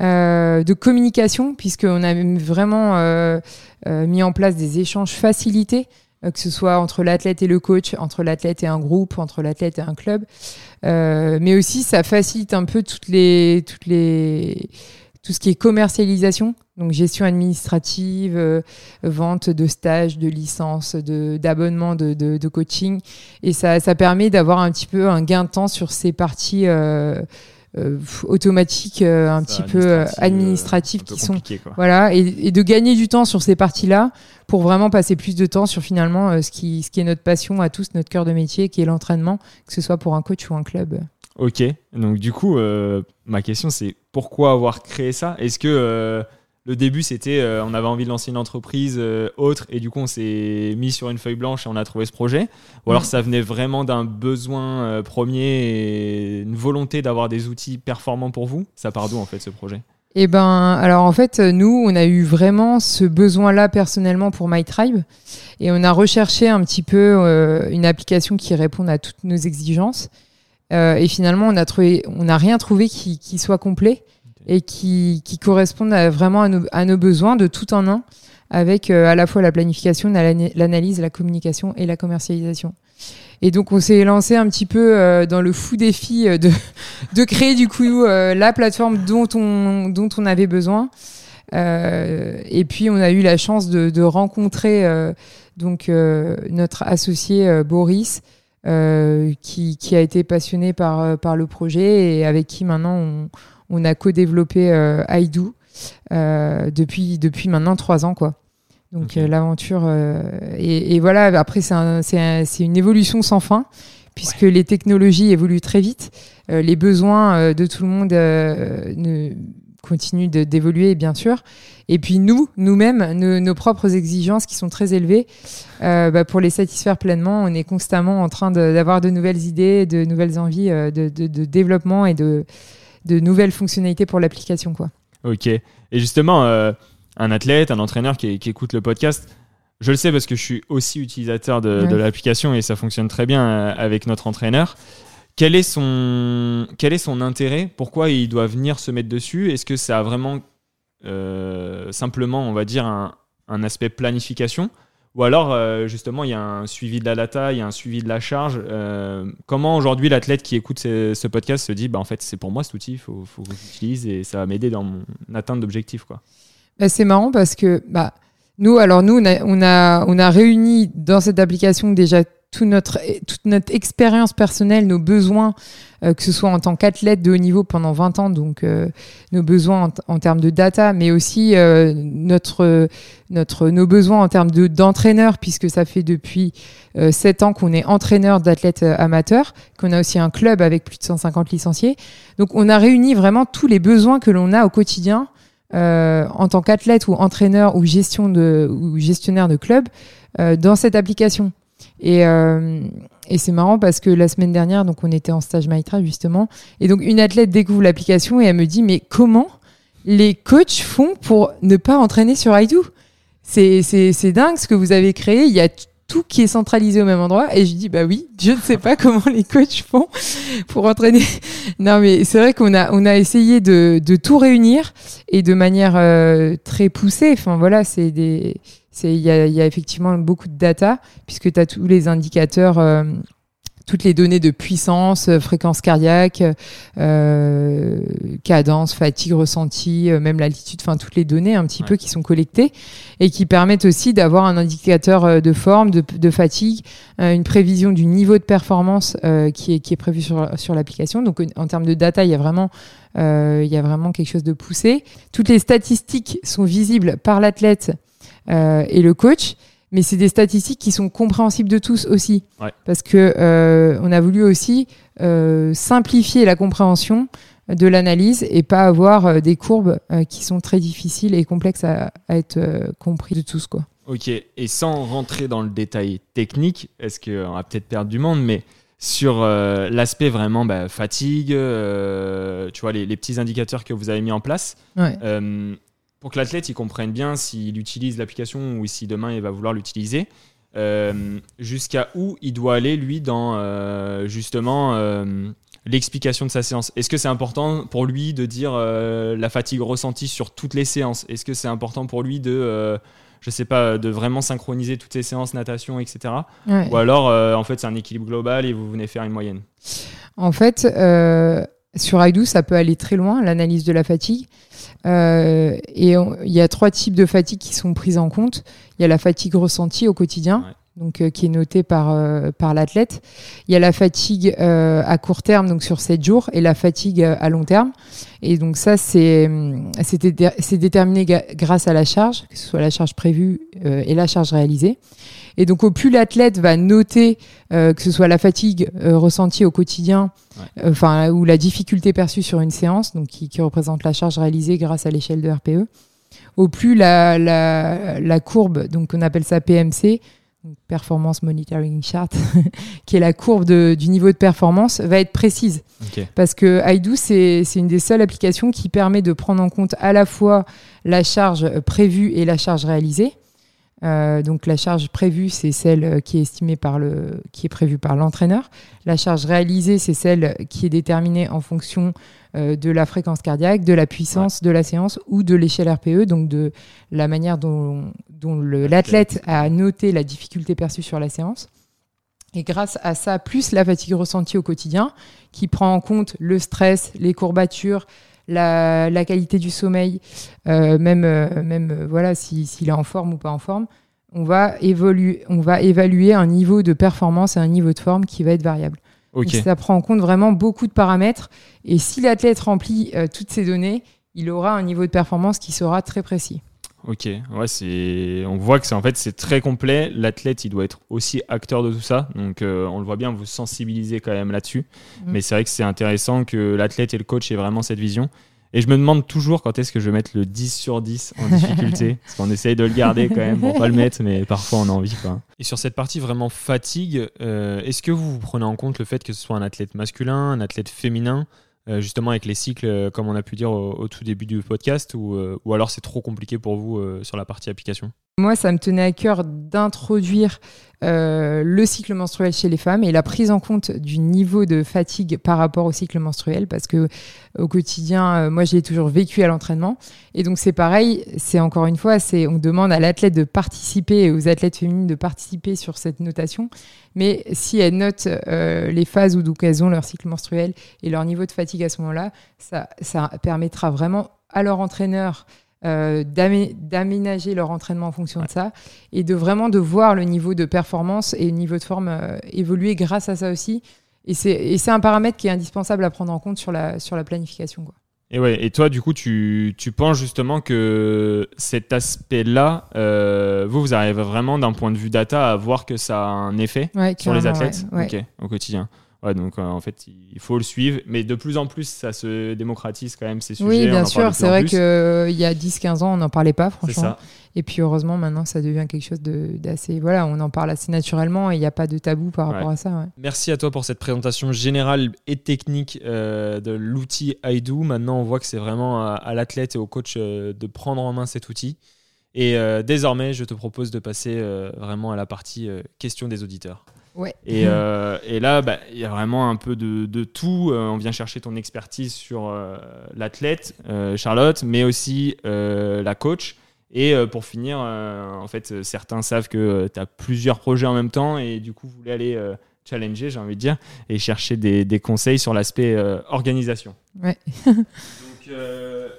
Speaker 3: euh, de communication, puisqu'on a vraiment euh, euh, mis en place des échanges facilités, euh, que ce soit entre l'athlète et le coach, entre l'athlète et un groupe, entre l'athlète et un club. Euh, mais aussi, ça facilite un peu toutes les, toutes les, tout ce qui est commercialisation, donc gestion administrative, euh, vente de stages, de licences, de d'abonnements, de, de, de, coaching, et ça, ça permet d'avoir un petit peu un gain de temps sur ces parties euh, automatiques, euh, un petit peu euh,
Speaker 2: administrative,
Speaker 3: administratives qui sont
Speaker 2: quoi.
Speaker 3: voilà, et, et de gagner du temps sur ces parties-là pour vraiment passer plus de temps sur finalement euh, ce, qui, ce qui est notre passion à tous, notre cœur de métier, qui est l'entraînement, que ce soit pour un coach ou un club.
Speaker 2: Ok, donc du coup, euh, ma question c'est pourquoi avoir créé ça? Est-ce que euh, le début c'était euh, on avait envie de lancer une entreprise euh, autre et du coup on s'est mis sur une feuille blanche et on a trouvé ce projet. Ou alors
Speaker 3: Mm.
Speaker 2: ça venait vraiment d'un besoin euh, premier et une volonté d'avoir des outils performants pour vous. Ça part d'où en fait ce projet?
Speaker 3: Eh ben, alors en fait, nous, on a eu vraiment ce besoin-là personnellement pour My Tribe, et on a recherché un petit peu euh, une application qui réponde à toutes nos exigences. Et finalement, on a trouvé, on n'a rien trouvé qui, qui soit complet et qui, qui corresponde à, vraiment à nos, à nos besoins de tout en un, avec euh, à la fois la planification, l'ana- l'analyse, la communication et la commercialisation. Et donc, on s'est lancé un petit peu euh, dans le fou défi euh, de, de créer du coup euh, la plateforme dont on, dont on avait besoin. Euh, et puis, on a eu la chance de, de rencontrer euh, donc notre associé Boris, qui, qui a été passionné par, par le projet et avec qui maintenant on, on a co-développé euh, Aidou euh, depuis, depuis maintenant trois ans. Quoi. Donc euh, l'aventure. et, et voilà, après, c'est un- c'est un- c'est une évolution sans fin, puisque les technologies évoluent très vite. Les besoins de tout le monde ne, continuent de- d'évoluer, bien sûr. Et puis nous, nous-mêmes, nos, nos propres exigences qui sont très élevées, euh, bah, pour les satisfaire pleinement, on est constamment en train de- d'avoir de, nouvelles idées, de nouvelles envies euh, de, de- de développement et de, de nouvelles fonctionnalités pour l'application. quoi.
Speaker 2: Ok. Et justement, euh, un athlète, un entraîneur qui, qui écoute le podcast, je le sais parce que je suis aussi utilisateur de,
Speaker 3: Ouais.
Speaker 2: de l'application et ça fonctionne très bien euh, avec notre entraîneur. Quel est son, quel est son intérêt? Pourquoi il doit venir se mettre dessus? Est-ce que ça a vraiment euh, simplement, on va dire, un, un aspect planification? Ou alors, euh, justement, il y a un suivi de la data, il y a un suivi de la charge. Euh, comment aujourd'hui l'athlète qui écoute ce, podcast se dit, bah, en fait, c'est pour moi cet outil, il faut, faut que j'utilise et ça va m'aider dans mon atteinte d'objectifs. quoi.
Speaker 3: Bah, c'est marrant parce que bah, nous, alors nous, on a, on a, on a réuni dans cette application déjà tout notre, toute notre expérience personnelle, nos besoins, euh, que ce soit en tant qu'athlète de haut niveau pendant 20 ans, donc euh, nos besoins en, en termes de data, mais aussi euh, notre, notre, nos besoins en termes de- d'entraîneur, puisque ça fait depuis euh, 7 ans qu'on est entraîneur d'athlètes amateurs, qu'on a aussi un club avec plus de 150 licenciés. Donc on a réuni vraiment tous les besoins que l'on a au quotidien en tant qu'athlète ou entraîneur ou, gestion de, ou gestionnaire de club euh, dans cette application. Et, euh, et c'est marrant parce que la semaine dernière, donc on était en stage Maïtra justement, et donc une athlète découvre l'application et elle me dit mais comment les coachs font pour ne pas entraîner sur iDo C'est dingue ce que vous avez créé. Il y a tout qui est centralisé au même endroit. Et je dis, bah oui, je ne sais pas comment les coachs font pour entraîner. Non, mais c'est vrai qu'on a, on a essayé de, de tout réunir et de manière euh, très poussée. Enfin, voilà, c'est des, c'est, il y a, y a effectivement beaucoup de data puisque tu as tous les indicateurs. Euh, toutes les données de puissance, euh, fréquence cardiaque, euh, cadence, fatigue ressentie, euh, même l'altitude, enfin toutes les données un petit peu qui sont collectées et qui permettent aussi d'avoir un indicateur de forme, de, fatigue, une prévision du niveau de performance qui, est, qui est prévu sur, sur l'application. Donc en termes de data, il y a vraiment il y a vraiment quelque chose de poussé. Toutes les statistiques sont visibles par l'athlète et le coach mais c'est des statistiques qui sont compréhensibles de tous aussi, parce que euh, on a voulu aussi euh, simplifier la compréhension de l'analyse et pas avoir euh, des courbes qui sont très difficiles et complexes à, être compris de tous quoi.
Speaker 2: Ok, et sans rentrer dans le détail technique, est-ce qu'on va peut-être perdre du monde, mais sur l'aspect vraiment bah, fatigue, tu vois, les, les, petits indicateurs que vous avez mis en place,
Speaker 3: ouais
Speaker 2: pour que l'athlète il comprenne bien s'il utilise l'application ou si demain il va vouloir l'utiliser, euh, jusqu'à où il doit aller lui dans euh, justement euh, l'explication de sa séance? Est-ce que c'est important pour lui de dire la fatigue ressentie sur toutes les séances? Est-ce que c'est important pour lui de je sais pas, de vraiment synchroniser toutes ses séances natation, etc. Ou alors, en fait, c'est un équilibre global et vous venez faire une moyenne?
Speaker 3: En fait, sur IDO, ça peut aller très loin, l'analyse de la fatigue. Euh, et il y a trois types de fatigue qui sont prises en compte. Il y a la fatigue ressentie au quotidien, donc euh, qui est notée par euh, par l'athlète. Il y a la fatigue à court terme, donc sur 7 jours, et la fatigue à long terme. Et donc ça, c'est c'est déterminé grâce à la charge, que ce soit la charge prévue et la charge réalisée. Et donc, au plus l'athlète va noter euh, que ce soit la fatigue euh, ressentie au quotidien, euh, enfin ou la difficulté perçue sur une séance, donc qui, représente la charge réalisée grâce à l'échelle de RPE, au plus la, la, courbe, donc on appelle ça PMC, Performance Monitoring Chart, qui est la courbe de, du niveau de performance, va être précise. Parce que IDO, c'est une des seules applications qui permet de prendre en compte à la fois la charge prévue et la charge réalisée. Euh, donc la charge prévue, c'est celle qui est estimée par le, qui est prévue par l'entraîneur. La charge réalisée, c'est celle qui est déterminée en fonction euh, de la fréquence cardiaque, de la puissance de la séance ou de l'échelle RPE, donc de la manière dont, dont l'athlète a noté la difficulté perçue sur la séance. Et grâce à ça, plus la fatigue ressentie au quotidien, qui prend en compte le stress, les courbatures, la, qualité du sommeil, euh, même, euh, même euh, voilà, s'il est en forme ou pas en forme, on va, évoluer, on va évaluer un niveau de performance et un niveau de forme qui va être variable. ça prend en compte vraiment beaucoup de paramètres. Et si l'athlète remplit toutes ces données, il aura un niveau de performance qui sera très précis.
Speaker 2: Ok, ouais, c'est, on voit que c'est en fait c'est très complet. L'athlète, il doit être aussi acteur de tout ça, donc euh, on le voit bien, vous sensibilisez quand même là-dessus. Mm. Mais c'est vrai que c'est intéressant que l'athlète et le coach aient vraiment cette vision. Et je me demande toujours quand est-ce que je vais mettre le 10 sur 10 en difficulté, parce qu'on essaye de le garder quand même pour pas le mettre, mais parfois on a envie. Quoi. Et sur cette partie vraiment fatigue, euh, est-ce que vous, vous prenez en compte le fait que ce soit un athlète masculin, un athlète féminin? Euh, justement avec les cycles, euh, comme on a pu dire au, tout début du podcast, ou, euh, ou alors c'est trop compliqué pour vous sur la partie application?
Speaker 3: Moi, ça me tenait à cœur d'introduire euh, le cycle menstruel chez les femmes et la prise en compte du niveau de fatigue par rapport au cycle menstruel parce que au quotidien, euh, moi, je l'ai toujours vécu à l'entraînement. Et donc, c'est pareil, c'est encore une fois, on demande à l'athlète de participer et aux athlètes féminines de participer sur cette notation. Mais si elles notent euh, les phases elles ont leur cycle menstruel et leur niveau de fatigue à ce moment-là, ça permettra vraiment à leur entraîneur euh, d'aménager leur entraînement en fonction de ça et de vraiment de voir le niveau de performance et le niveau de forme euh, évoluer grâce à ça aussi. Et c'est un paramètre qui est indispensable à prendre en compte sur la, sur la planification. Quoi.
Speaker 2: Et, ouais, et toi, du coup, tu, tu penses justement que cet aspect-là, euh, vous, vous arrivez vraiment d'un point de vue data à voir que ça a un effet sur les athlètes au quotidien donc euh, en fait, il faut le suivre. Mais de plus en plus, ça se démocratise quand même ces sujets.
Speaker 3: Oui, bien sûr. C'est vrai qu'il y a 10-15 ans, on n'en parlait pas, franchement. Et puis heureusement, maintenant, ça devient quelque chose d'assez. Voilà, on en parle assez naturellement et il n'y a pas de tabou par rapport à ça.
Speaker 2: Merci à toi pour cette présentation générale et technique euh, de l'outil iDo. Maintenant, on voit que c'est vraiment à, l'athlète et au coach euh, de prendre en main cet outil. Et euh, désormais, je te propose de passer euh, vraiment à la partie euh, questions des auditeurs.
Speaker 3: Ouais.
Speaker 2: Et, euh, et là, bah, il y a vraiment un peu de, de tout. Euh, on vient chercher ton expertise sur euh, l'athlète, Charlotte, mais aussi la coach. Et pour finir, en fait, certains savent que tu as plusieurs projets en même temps et du coup, vous voulez aller challenger, j'ai envie de dire, et chercher des, des conseils sur l'aspect organisation.
Speaker 3: Ouais.
Speaker 2: Donc, le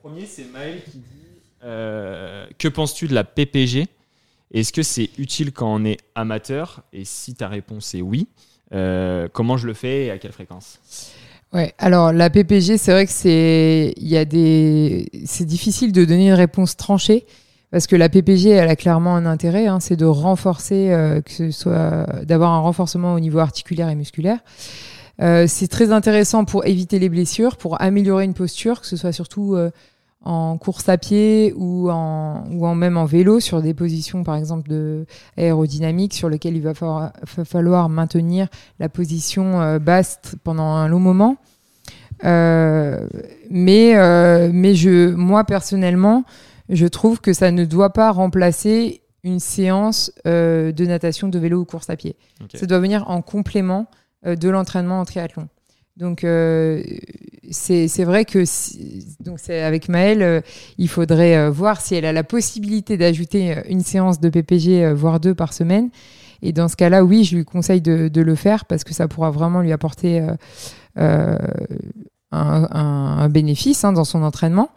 Speaker 2: premier, c'est Maël qui dit Que penses-tu de la PPG Est-ce que c'est utile quand on est amateur? Et si ta réponse est oui, euh, comment je le fais et à quelle fréquence?
Speaker 3: Ouais, alors la PPG, c'est vrai que c'est il y a des c'est difficile de donner une réponse tranchée parce que la PPG, elle a clairement un intérêt, hein, c'est de renforcer, euh, que ce soit d'avoir un renforcement au niveau articulaire et musculaire. Euh, c'est très intéressant pour éviter les blessures, pour améliorer une posture, que ce soit surtout en course à pied ou en ou en même en vélo sur des positions par exemple de aérodynamique sur lesquelles il va falloir, va falloir maintenir la position euh, basse pendant un long moment. Euh, mais euh, mais je moi personnellement je trouve que ça ne doit pas remplacer une séance euh, de natation, de vélo ou course à pied. Ça doit venir en complément euh, de l'entraînement en triathlon. Donc euh, c'est vrai que si- donc c'est avec Maëlle, euh, il faudrait euh, voir si elle a la possibilité d'ajouter euh, une séance de PPG, voire deux par semaine. Et dans ce cas-là, oui, je lui conseille de, de le faire parce que ça pourra vraiment lui apporter un, un- un bénéfice hein, dans son entraînement.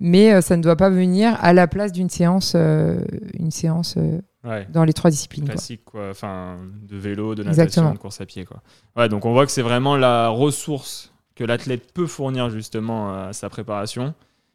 Speaker 3: Mais ça ne doit pas venir à la place d'une séance, une séance
Speaker 2: Ouais.
Speaker 3: dans les trois disciplines.
Speaker 2: Classique, quoi. Enfin, de vélo, de natation,
Speaker 3: Exactement.
Speaker 2: de course à pied, quoi. Ouais, donc on voit que c'est vraiment la ressource que l'athlète peut fournir justement à sa préparation,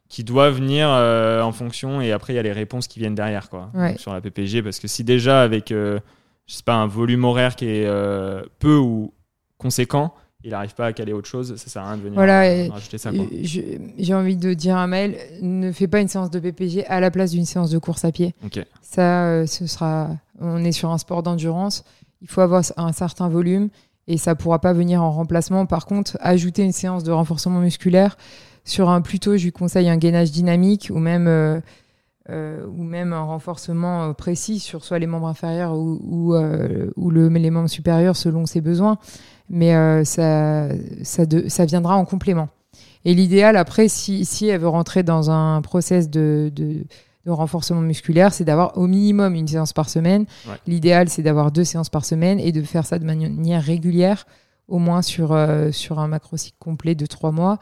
Speaker 2: qui doit venir euh, en fonction, et après il y a les réponses qui viennent derrière, quoi.
Speaker 3: Ouais.
Speaker 2: Sur la PPG, parce que si déjà avec, euh, je sais pas, un volume horaire qui est euh, peu ou conséquent, il n'arrive pas à caler autre chose, ça sert à rien de venir
Speaker 3: Voilà,
Speaker 2: euh, rajouter ça,
Speaker 3: J'ai envie de dire à Maël, ne fais pas une séance de PPG à la place d'une séance de course à pied. Ça, euh, ce sera. On est sur un sport d'endurance. Il faut avoir un certain volume et ça pourra pas venir en remplacement. Par contre, ajouter une séance de renforcement musculaire sur un plutôt, je lui conseille un gainage dynamique ou même euh, euh, ou même un renforcement euh, précis sur soit les membres inférieurs ou, ou, euh, ou le, les membres supérieurs selon ses besoins. Mais euh, ça, ça, de- ça viendra en complément. Et l'idéal, après, si, si elle veut rentrer dans un process de, de, de renforcement musculaire, c'est d'avoir au minimum une séance par semaine.
Speaker 2: Ouais.
Speaker 3: L'idéal, c'est d'avoir deux séances par semaine et de faire ça de manière régulière, au moins sur, euh, sur un macrocycle complet de trois mois.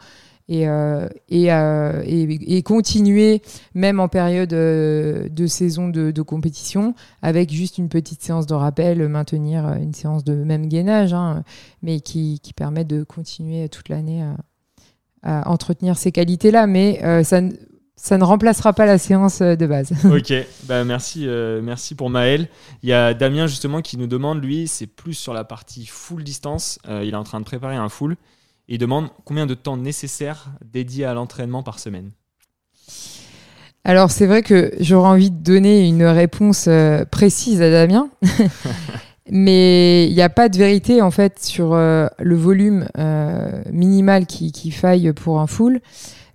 Speaker 3: Et, euh, euh, et, et continuer, même en période euh, de saison de, compétition, avec juste une petite séance de rappel, maintenir une séance de même gainage, hein, mais qui, qui permet de continuer toute l'année à, entretenir ces qualités-là. Mais ça, ça ne remplacera pas la séance de base.
Speaker 2: ok, bah merci, merci pour Maël. Il y a Damien justement qui nous demande, lui, c'est plus sur la partie full distance. Il est en train de préparer un full. Et il demande combien de temps nécessaire dédié à l'entraînement par semaine.
Speaker 3: Alors c'est vrai que j'aurais envie de donner une réponse euh, précise à Damien, mais il n'y a pas de vérité en fait sur euh, le volume euh, minimal qui, qui faille pour un full,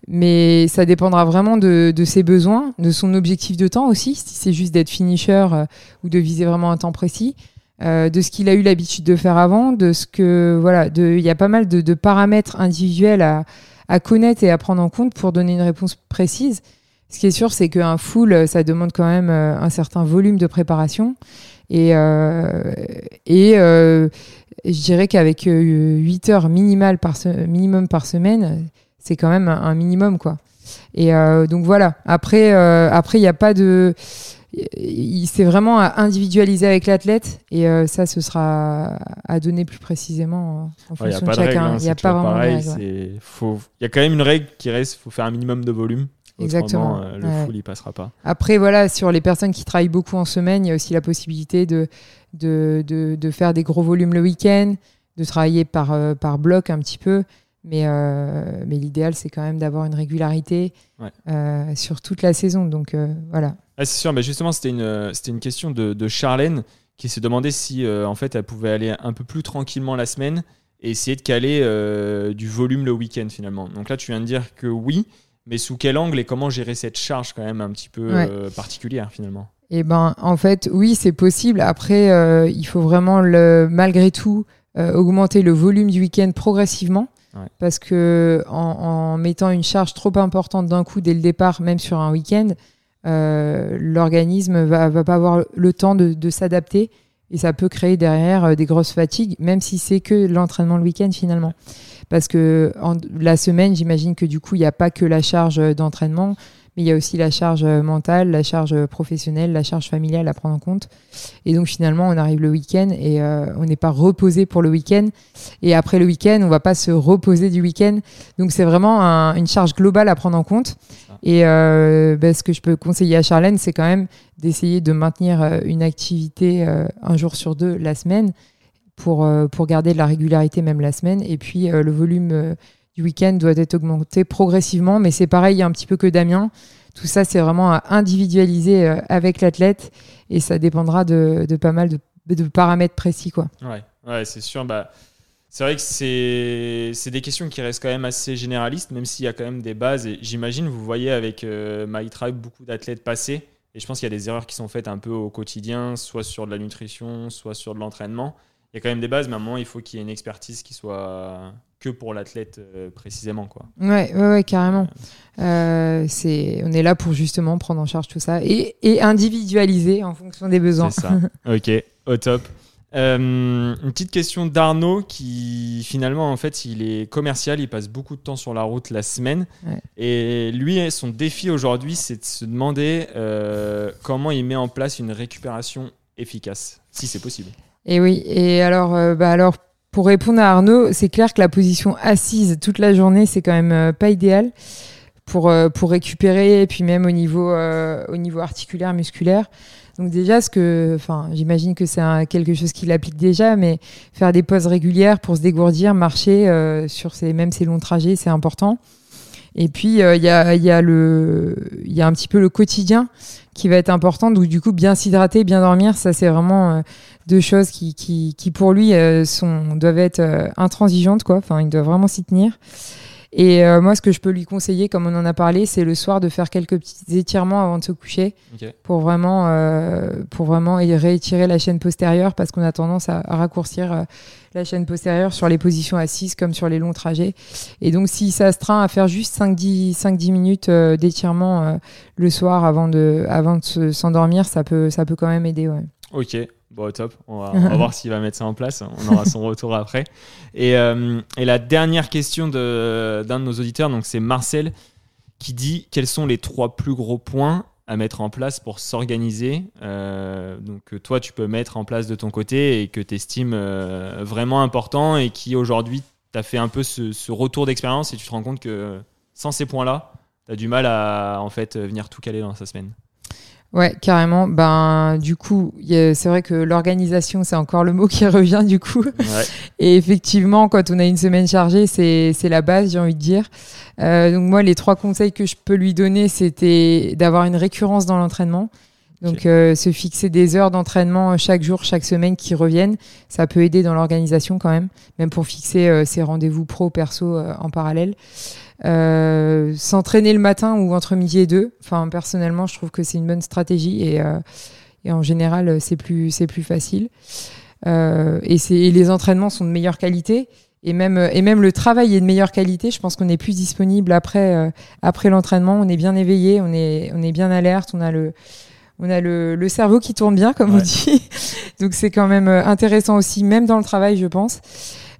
Speaker 3: mais ça dépendra vraiment de, de ses besoins, de son objectif de temps aussi, si c'est juste d'être finisher euh, ou de viser vraiment un temps précis. Euh, de ce qu'il a eu l'habitude de faire avant, de ce que voilà, il y a pas mal de, de paramètres individuels à, à connaître et à prendre en compte pour donner une réponse précise. Ce qui est sûr, c'est qu'un full, euh, ça demande quand même euh, un certain volume de préparation. Et, euh, et euh, je dirais qu'avec euh, 8 heures minimales par minimum par semaine, c'est quand même un, un minimum. quoi. Et euh, donc voilà. Après, euh, après il n'y a pas de. C'est vraiment à individualiser avec l'athlète. Et euh, ça, ce sera à donner plus précisément euh, en fonction de chacun.
Speaker 2: hein,
Speaker 3: Il n'y a pas vraiment de règle,
Speaker 2: faut- Il y a quand même une règle qui reste, il faut faire un minimum de volume.
Speaker 3: Exactement,
Speaker 2: euh, le
Speaker 3: ouais.
Speaker 2: full, il passera pas.
Speaker 3: Après, voilà, sur les personnes qui travaillent beaucoup en semaine, il y a aussi la possibilité de, de, de, de faire des gros volumes le week-end, de travailler par, euh, par bloc un petit peu. Mais, euh, mais l'idéal, c'est quand même d'avoir une régularité
Speaker 2: Ouais.
Speaker 3: euh, sur toute la saison. Donc euh, voilà.
Speaker 2: Ah, c'est sûr, mais justement, c'était une, c'était une question de, de Charlène qui se demandait si en fait elle pouvait aller un peu plus tranquillement la semaine et essayer de caler du volume le week-end finalement. Donc là, tu viens de dire que oui, mais sous quel angle et comment gérer cette charge quand même un petit peu particulière finalement?
Speaker 3: Eh ben, en fait, oui, c'est possible. Après, il faut vraiment, le, malgré tout, augmenter le volume du week-end progressivement. Parce que en, mettant une charge trop importante d'un coup dès le départ, même sur un week-end, l'organisme va, va pas avoir le temps de, de s'adapter et ça peut créer derrière des grosses fatigues, même si c'est que l'entraînement le week-end finalement. Parce que la semaine, j'imagine que du coup, il n'y a pas que la charge d'entraînement, mais il y a aussi la charge mentale, la charge professionnelle, la charge familiale à prendre en compte. Et donc finalement, on arrive le week-end et euh, on n'est pas reposé pour le week-end. Et après le week-end, on va pas se reposer du week-end. Donc c'est vraiment une charge globale à prendre en compte. Et euh, ben, ce que je peux conseiller à Charlène, c'est quand même d'essayer de maintenir euh, une activité un jour sur deux la semaine pour, euh, pour garder de la régularité même la semaine. Et puis euh, le volume euh, du week-end doit être augmenté progressivement, mais c'est pareil un petit peu que Damien. Tout ça, c'est vraiment à individualiser avec l'athlète et ça dépendra de, pas mal de, paramètres précis. Quoi.
Speaker 2: Ouais, ouais c'est sûr. Bah, c'est vrai que c'est des questions qui restent quand même assez généralistes, même s'il y a quand même des bases. Et j'imagine, vous voyez avec Tribe beaucoup d'athlètes passés. Et je pense qu'il y a des erreurs qui sont faites un peu au quotidien, soit sur de la nutrition, soit sur de l'entraînement il y a quand même des bases, mais à un moment, il faut qu'il y ait une expertise qui soit que pour l'athlète euh, précisément. Quoi.
Speaker 3: Ouais, ouais, ouais carrément. Euh, c'est, on est là pour justement prendre en charge tout ça et, et individualiser en fonction des besoins.
Speaker 2: C'est ça. ok, au top. Euh, une petite question d'Arnaud qui finalement en fait il est commercial, il passe beaucoup de temps sur la route la semaine et lui son défi aujourd'hui c'est de se demander comment il met en place une récupération efficace, si c'est possible.
Speaker 3: Et oui, et alors, bah alors pour répondre à Arnaud, c'est clair que la position assise toute la journée, c'est quand même euh, pas idéal pour, euh, pour récupérer, et puis même au niveau, au niveau articulaire, musculaire. Donc déjà, ce que, enfin, j'imagine que c'est quelque chose qu'il applique déjà, mais faire des pauses régulières pour se dégourdir, marcher sur ces, même ces longs trajets, c'est important. Et puis il y, a, y, a le, y a un petit peu le quotidien qui va être important. Donc du coup, bien s'hydrater, bien dormir, ça c'est vraiment deux choses qui, qui, qui pour lui euh, sont, doivent être euh, intransigeantes, quoi. Enfin, il doit vraiment s'y tenir. Et euh, moi, ce que je peux lui conseiller, comme on en a parlé, c'est le soir de faire quelques petits étirements avant de se coucher pour vraiment, euh, pour vraiment réétirer la chaîne postérieure parce qu'on a tendance à, raccourcir la chaîne postérieure sur les positions assises comme sur les longs trajets. Et donc, si ça se train à faire juste 5-10 minutes d'étirement le soir avant de, avant de s'endormir, ça peut, ça peut quand même aider. Ouais.
Speaker 2: Ok, Bon, top. On va, voir s'il va mettre ça en place. On aura son retour après. Et, euh, et la dernière question d'un de, de, nos auditeurs, donc c'est Marcel, qui dit quels sont les trois plus gros points à mettre en place pour s'organiser? Euh, donc toi, tu peux mettre en place de ton côté et que tu estimes euh, vraiment important et qui aujourd'hui t'a fait un peu ce, ce retour d'expérience et tu te rends compte que sans ces points-là, tu as du mal à en fait venir tout caler dans sa semaine.
Speaker 3: Ouais, carrément. Ben, du coup, c'est vrai que l'organisation, c'est encore le mot qui revient du coup. Et effectivement, quand on a une semaine chargée, c'est la base, j'ai envie de dire. Euh, donc moi, les trois conseils que je peux lui donner, c'était d'avoir une récurrence dans l'entraînement. Donc euh, se fixer des heures d'entraînement chaque jour, chaque semaine qui reviennent, ça peut aider dans l'organisation quand même, même pour fixer euh, ses rendez-vous pro perso euh, en parallèle. Euh, s'entraîner le matin ou entre midi et deux. Enfin, personnellement, je trouve que c'est une bonne stratégie et, euh, et en général, c'est plus, c'est plus facile. Euh, et, et les entraînements sont de meilleure qualité. Et même, et même le travail est de meilleure qualité. Je pense qu'on est plus disponible après, après l'entraînement. On est bien éveillé, on est, on est bien alerte. On a le, on a le, le cerveau qui tourne bien, comme on dit. Donc c'est quand même intéressant aussi, même dans le travail, je pense.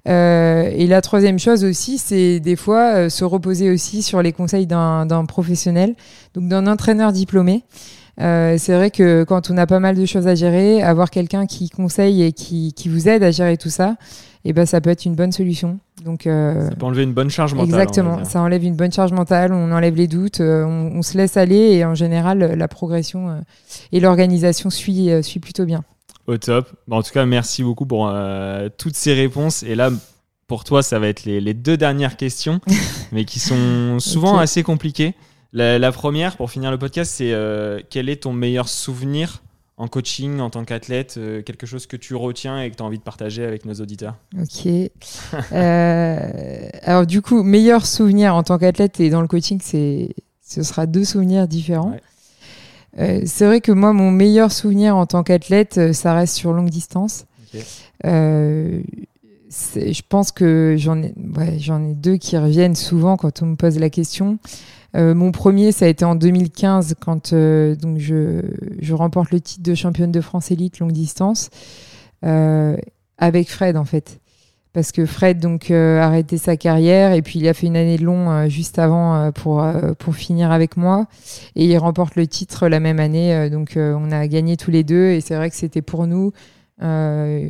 Speaker 3: Euh, et la troisième chose aussi, c'est des fois euh, se reposer aussi sur les conseils d'un professionnel, donc d'un entraîneur diplômé. Euh, c'est vrai que quand on a pas mal de choses à gérer, avoir quelqu'un qui conseille et qui, qui, vous aide à gérer tout ça, et eh ben ça peut être une bonne solution. Donc
Speaker 2: ça peut enlever une bonne charge mentale.
Speaker 3: Exactement, ça enlève une bonne charge mentale, on enlève les doutes, on, on, se laisse aller et en général la progression et l'organisation suit suit plutôt bien.
Speaker 2: Au top. en tout cas, merci beaucoup pour euh, toutes ces réponses. Et là, pour toi, ça va être les, deux dernières questions, mais qui sont souvent assez compliquées. La, première, pour finir le podcast, c'est euh, quel est ton meilleur souvenir en coaching, en tant qu'athlète, euh, quelque chose que tu retiens et que tu as envie de partager avec nos auditeurs?
Speaker 3: Ok. euh, alors du coup, meilleur souvenir en tant qu'athlète et dans le coaching, c'est ce sera deux souvenirs différents.
Speaker 2: Ouais.
Speaker 3: Euh, c'est vrai que moi, mon meilleur souvenir en tant qu'athlète, euh, ça reste sur longue distance. Euh, je pense que j'en ai, ouais, j'en ai deux qui reviennent souvent quand on me pose la question. Euh, mon premier, ça a été en 2015 quand donc je, je remporte le titre de championne de France élite longue distance avec Fred en fait. Parce que Fred donc euh, a arrêté sa carrière et puis il a fait une année de long euh, juste avant euh, pour pour finir avec moi. Et il remporte le titre la même année donc on a gagné tous les deux et c'est vrai que c'était pour nous un,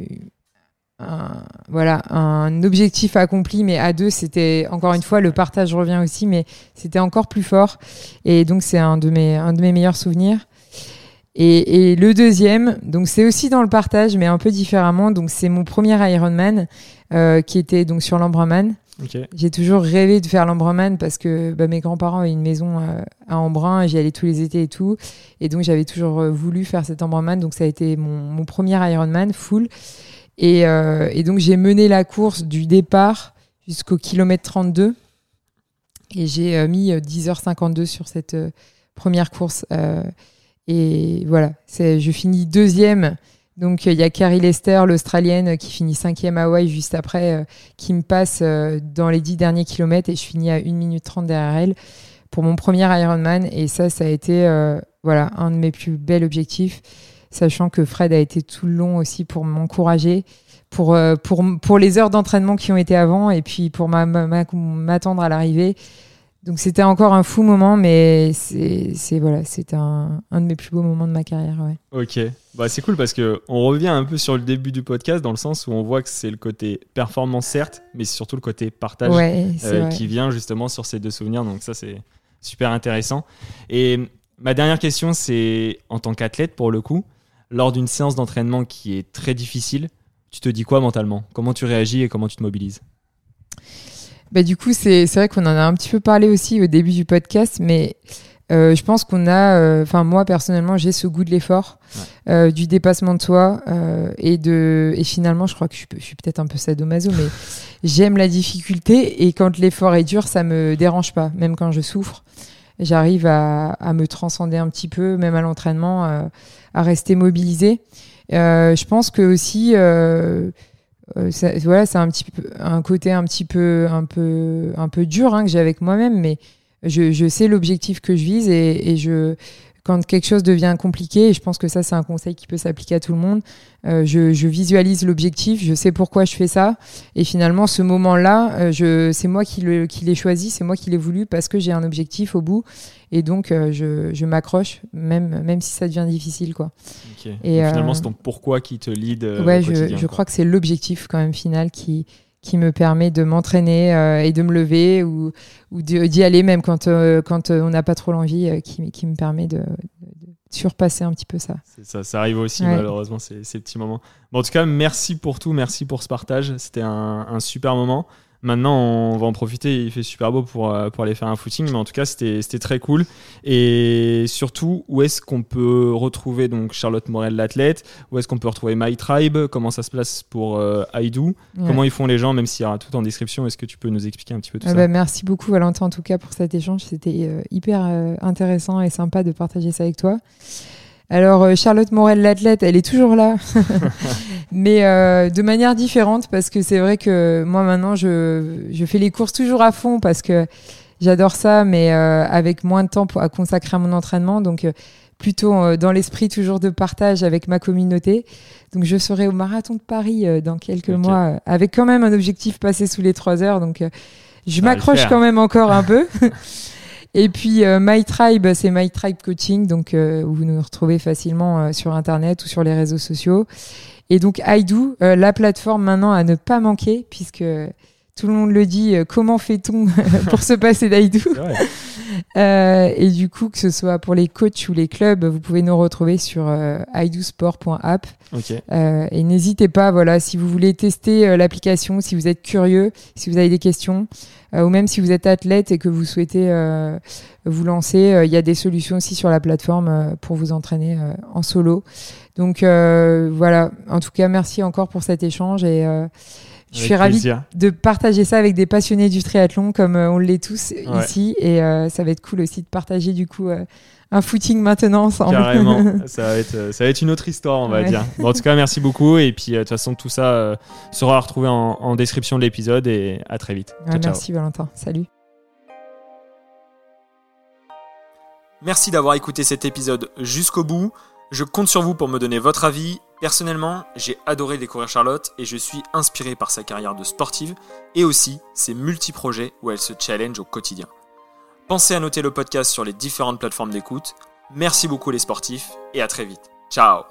Speaker 3: voilà un objectif accompli. Mais à deux c'était encore une fois le partage revient aussi mais c'était encore plus fort. Et donc c'est un de mes un de mes meilleurs souvenirs et, et le deuxième donc c'est aussi dans le partage mais un peu différemment donc c'est mon premier Ironman euh, qui était donc sur l'Embrunman
Speaker 2: Ok.
Speaker 3: j'ai toujours rêvé de faire l'Embrunman parce que bah, mes grands-parents avaient une maison euh, à Embrun, et j'y allais tous les étés et tout. Et donc j'avais toujours euh, voulu faire cet Embrunman, donc ça a été mon, mon premier Ironman full. Et, euh, et donc j'ai mené la course du départ jusqu'au kilomètre 32. Et j'ai euh, mis euh, 10h52 sur cette euh, première course. Et voilà, je finis deuxième. Donc il y a Carrie Lester, l'Australienne, qui finit cinquième à Hawaï juste après, euh, qui me passe euh, dans les dix derniers kilomètres et je finis à 1 minute 30 derrière elle pour mon premier Ironman. Et ça, ça a été euh, voilà, un de mes plus bels objectifs, sachant que Fred a été tout le long aussi pour m'encourager, pour, pour, pour les heures d'entraînement qui ont été avant et puis pour ma- ma- ma- m'attendre à l'arrivée. Donc c'était encore un fou moment, mais c'est voilà, c'était un, un de mes plus beaux moments de ma carrière. Ouais.
Speaker 2: Ok, bah, c'est cool parce que on revient un peu sur le début du podcast dans le sens où on voit que c'est le côté performance certes, mais c'est surtout le côté partage
Speaker 3: Ouais,
Speaker 2: euh, qui vient justement sur ces deux souvenirs. Donc ça c'est super intéressant. Et ma dernière question c'est en tant qu'athlète pour le coup, lors d'une séance d'entraînement qui est très difficile, tu te dis quoi mentalement? Comment tu réagis et comment tu te mobilises?
Speaker 3: Bah, du coup, c'est vrai qu'on en a un petit peu parlé aussi au début du podcast, mais euh, je pense qu'on a, euh, enfin moi personnellement, j'ai ce goût de l'effort, euh, du dépassement de soi euh, et de, et finalement, je crois que je, suis pe- je suis peut-être un peu sadomaso, mais j'aime la difficulté et quand l'effort est dur, ça me dérange pas, même quand je souffre, j'arrive à, à me transcender un petit peu, même à l'entraînement, euh, à rester mobilisé. Euh, je pense que aussi. Euh, ça- voilà, c'est un petit peu un côté un petit peu un peu un peu dur hein, que j'ai avec moi-même, mais je, je sais l'objectif que je vise et, et je quand quelque chose devient compliqué, et je pense que ça c'est un conseil qui peut s'appliquer à tout le monde, euh, je, je visualise l'objectif, je sais pourquoi je fais ça, et finalement ce moment-là, euh, je c'est moi qui le qui l'ai choisi, c'est moi qui l'ai voulu parce que j'ai un objectif au bout, et donc euh, je, je m'accroche même même si ça devient difficile quoi. Et,
Speaker 2: finalement c'est ton pourquoi qui te lead
Speaker 3: ouais,
Speaker 2: au
Speaker 3: je, crois que c'est l'objectif quand même final qui qui me permet de m'entraîner euh, et de me lever ou, ou d'y aller même quand, euh, quand euh, on n'a pas trop l'envie, euh, qui, qui me permet de, surpasser un petit peu ça.
Speaker 2: Ça, ça arrive aussi
Speaker 3: Ouais.
Speaker 2: malheureusement ces, ces petits moments. Bon, en tout cas, merci pour tout, merci pour ce partage. C'était un, un super moment. Maintenant, on va en profiter. Il fait super beau pour, euh, pour aller faire un footing, mais en tout cas, c'était c'était très cool. Et surtout, où est-ce qu'on peut retrouver donc Charlotte Morel l'athlète? Où est-ce qu'on peut retrouver My Tribe? Comment ça se place pour euh, Aïdou
Speaker 3: Ouais.
Speaker 2: Comment ils font les gens, même s'il y aura tout en description Est-ce que tu peux nous expliquer un petit peu tout
Speaker 3: Ah
Speaker 2: ça?
Speaker 3: bah, merci beaucoup Valentin en tout cas pour cet échange. C'était euh, hyper euh, intéressant et sympa de partager ça avec toi. Alors Charlotte Morel l'athlète, elle est toujours là, mais euh, de manière différente parce que c'est vrai que moi maintenant je, je fais les courses toujours à fond parce que j'adore ça, mais euh, avec moins de temps pour, à consacrer à mon entraînement. Donc euh, plutôt euh, dans l'esprit toujours de partage avec ma communauté. Donc je serai au marathon de Paris euh, dans quelques mois euh, avec quand même un objectif passé sous les trois heures. Donc je
Speaker 2: le
Speaker 3: m'accroche quand même encore un peu. Et puis euh, My Tribe, c'est My Tribe Coaching, donc euh, vous nous retrouvez facilement euh, sur internet ou sur les réseaux sociaux. Et donc iDo, euh, la plateforme maintenant à ne pas manquer, puisque tout le monde le dit, euh, comment fait-on pour se passer
Speaker 2: vrai.
Speaker 3: Euh, et du coup, que ce soit pour les coachs ou les clubs, vous pouvez nous retrouver sur euh, idosport.app. Euh, et n'hésitez pas, voilà, si vous voulez tester l'application, si vous êtes curieux, si vous avez des questions, ou même si vous êtes athlète et que vous souhaitez vous lancer, il y a des solutions aussi sur la plateforme pour vous entraîner en solo. Donc voilà, en tout cas, merci encore pour cet échange et je suis ravie de partager ça avec des passionnés du triathlon comme on l'est tous ici et ça va être cool aussi de partager du coup un footing maintenant ensemble.
Speaker 4: Carrément, ça va, être, ça va être une autre histoire, on va dire. en tout cas, merci beaucoup. Et puis, euh, de toute façon, tout ça euh, sera retrouvé en, en, description de l'épisode. Et à très vite.
Speaker 3: merci, Valentin. Salut.
Speaker 2: Merci d'avoir écouté cet épisode jusqu'au bout. Je compte sur vous pour me donner votre avis. Personnellement, j'ai adoré découvrir Charlotte et je suis inspiré par sa carrière de sportive et aussi ses multi-projets où elle se challenge au quotidien. Pensez à noter le podcast sur les différentes plateformes d'écoute. Merci beaucoup les sportifs et à très vite. Ciao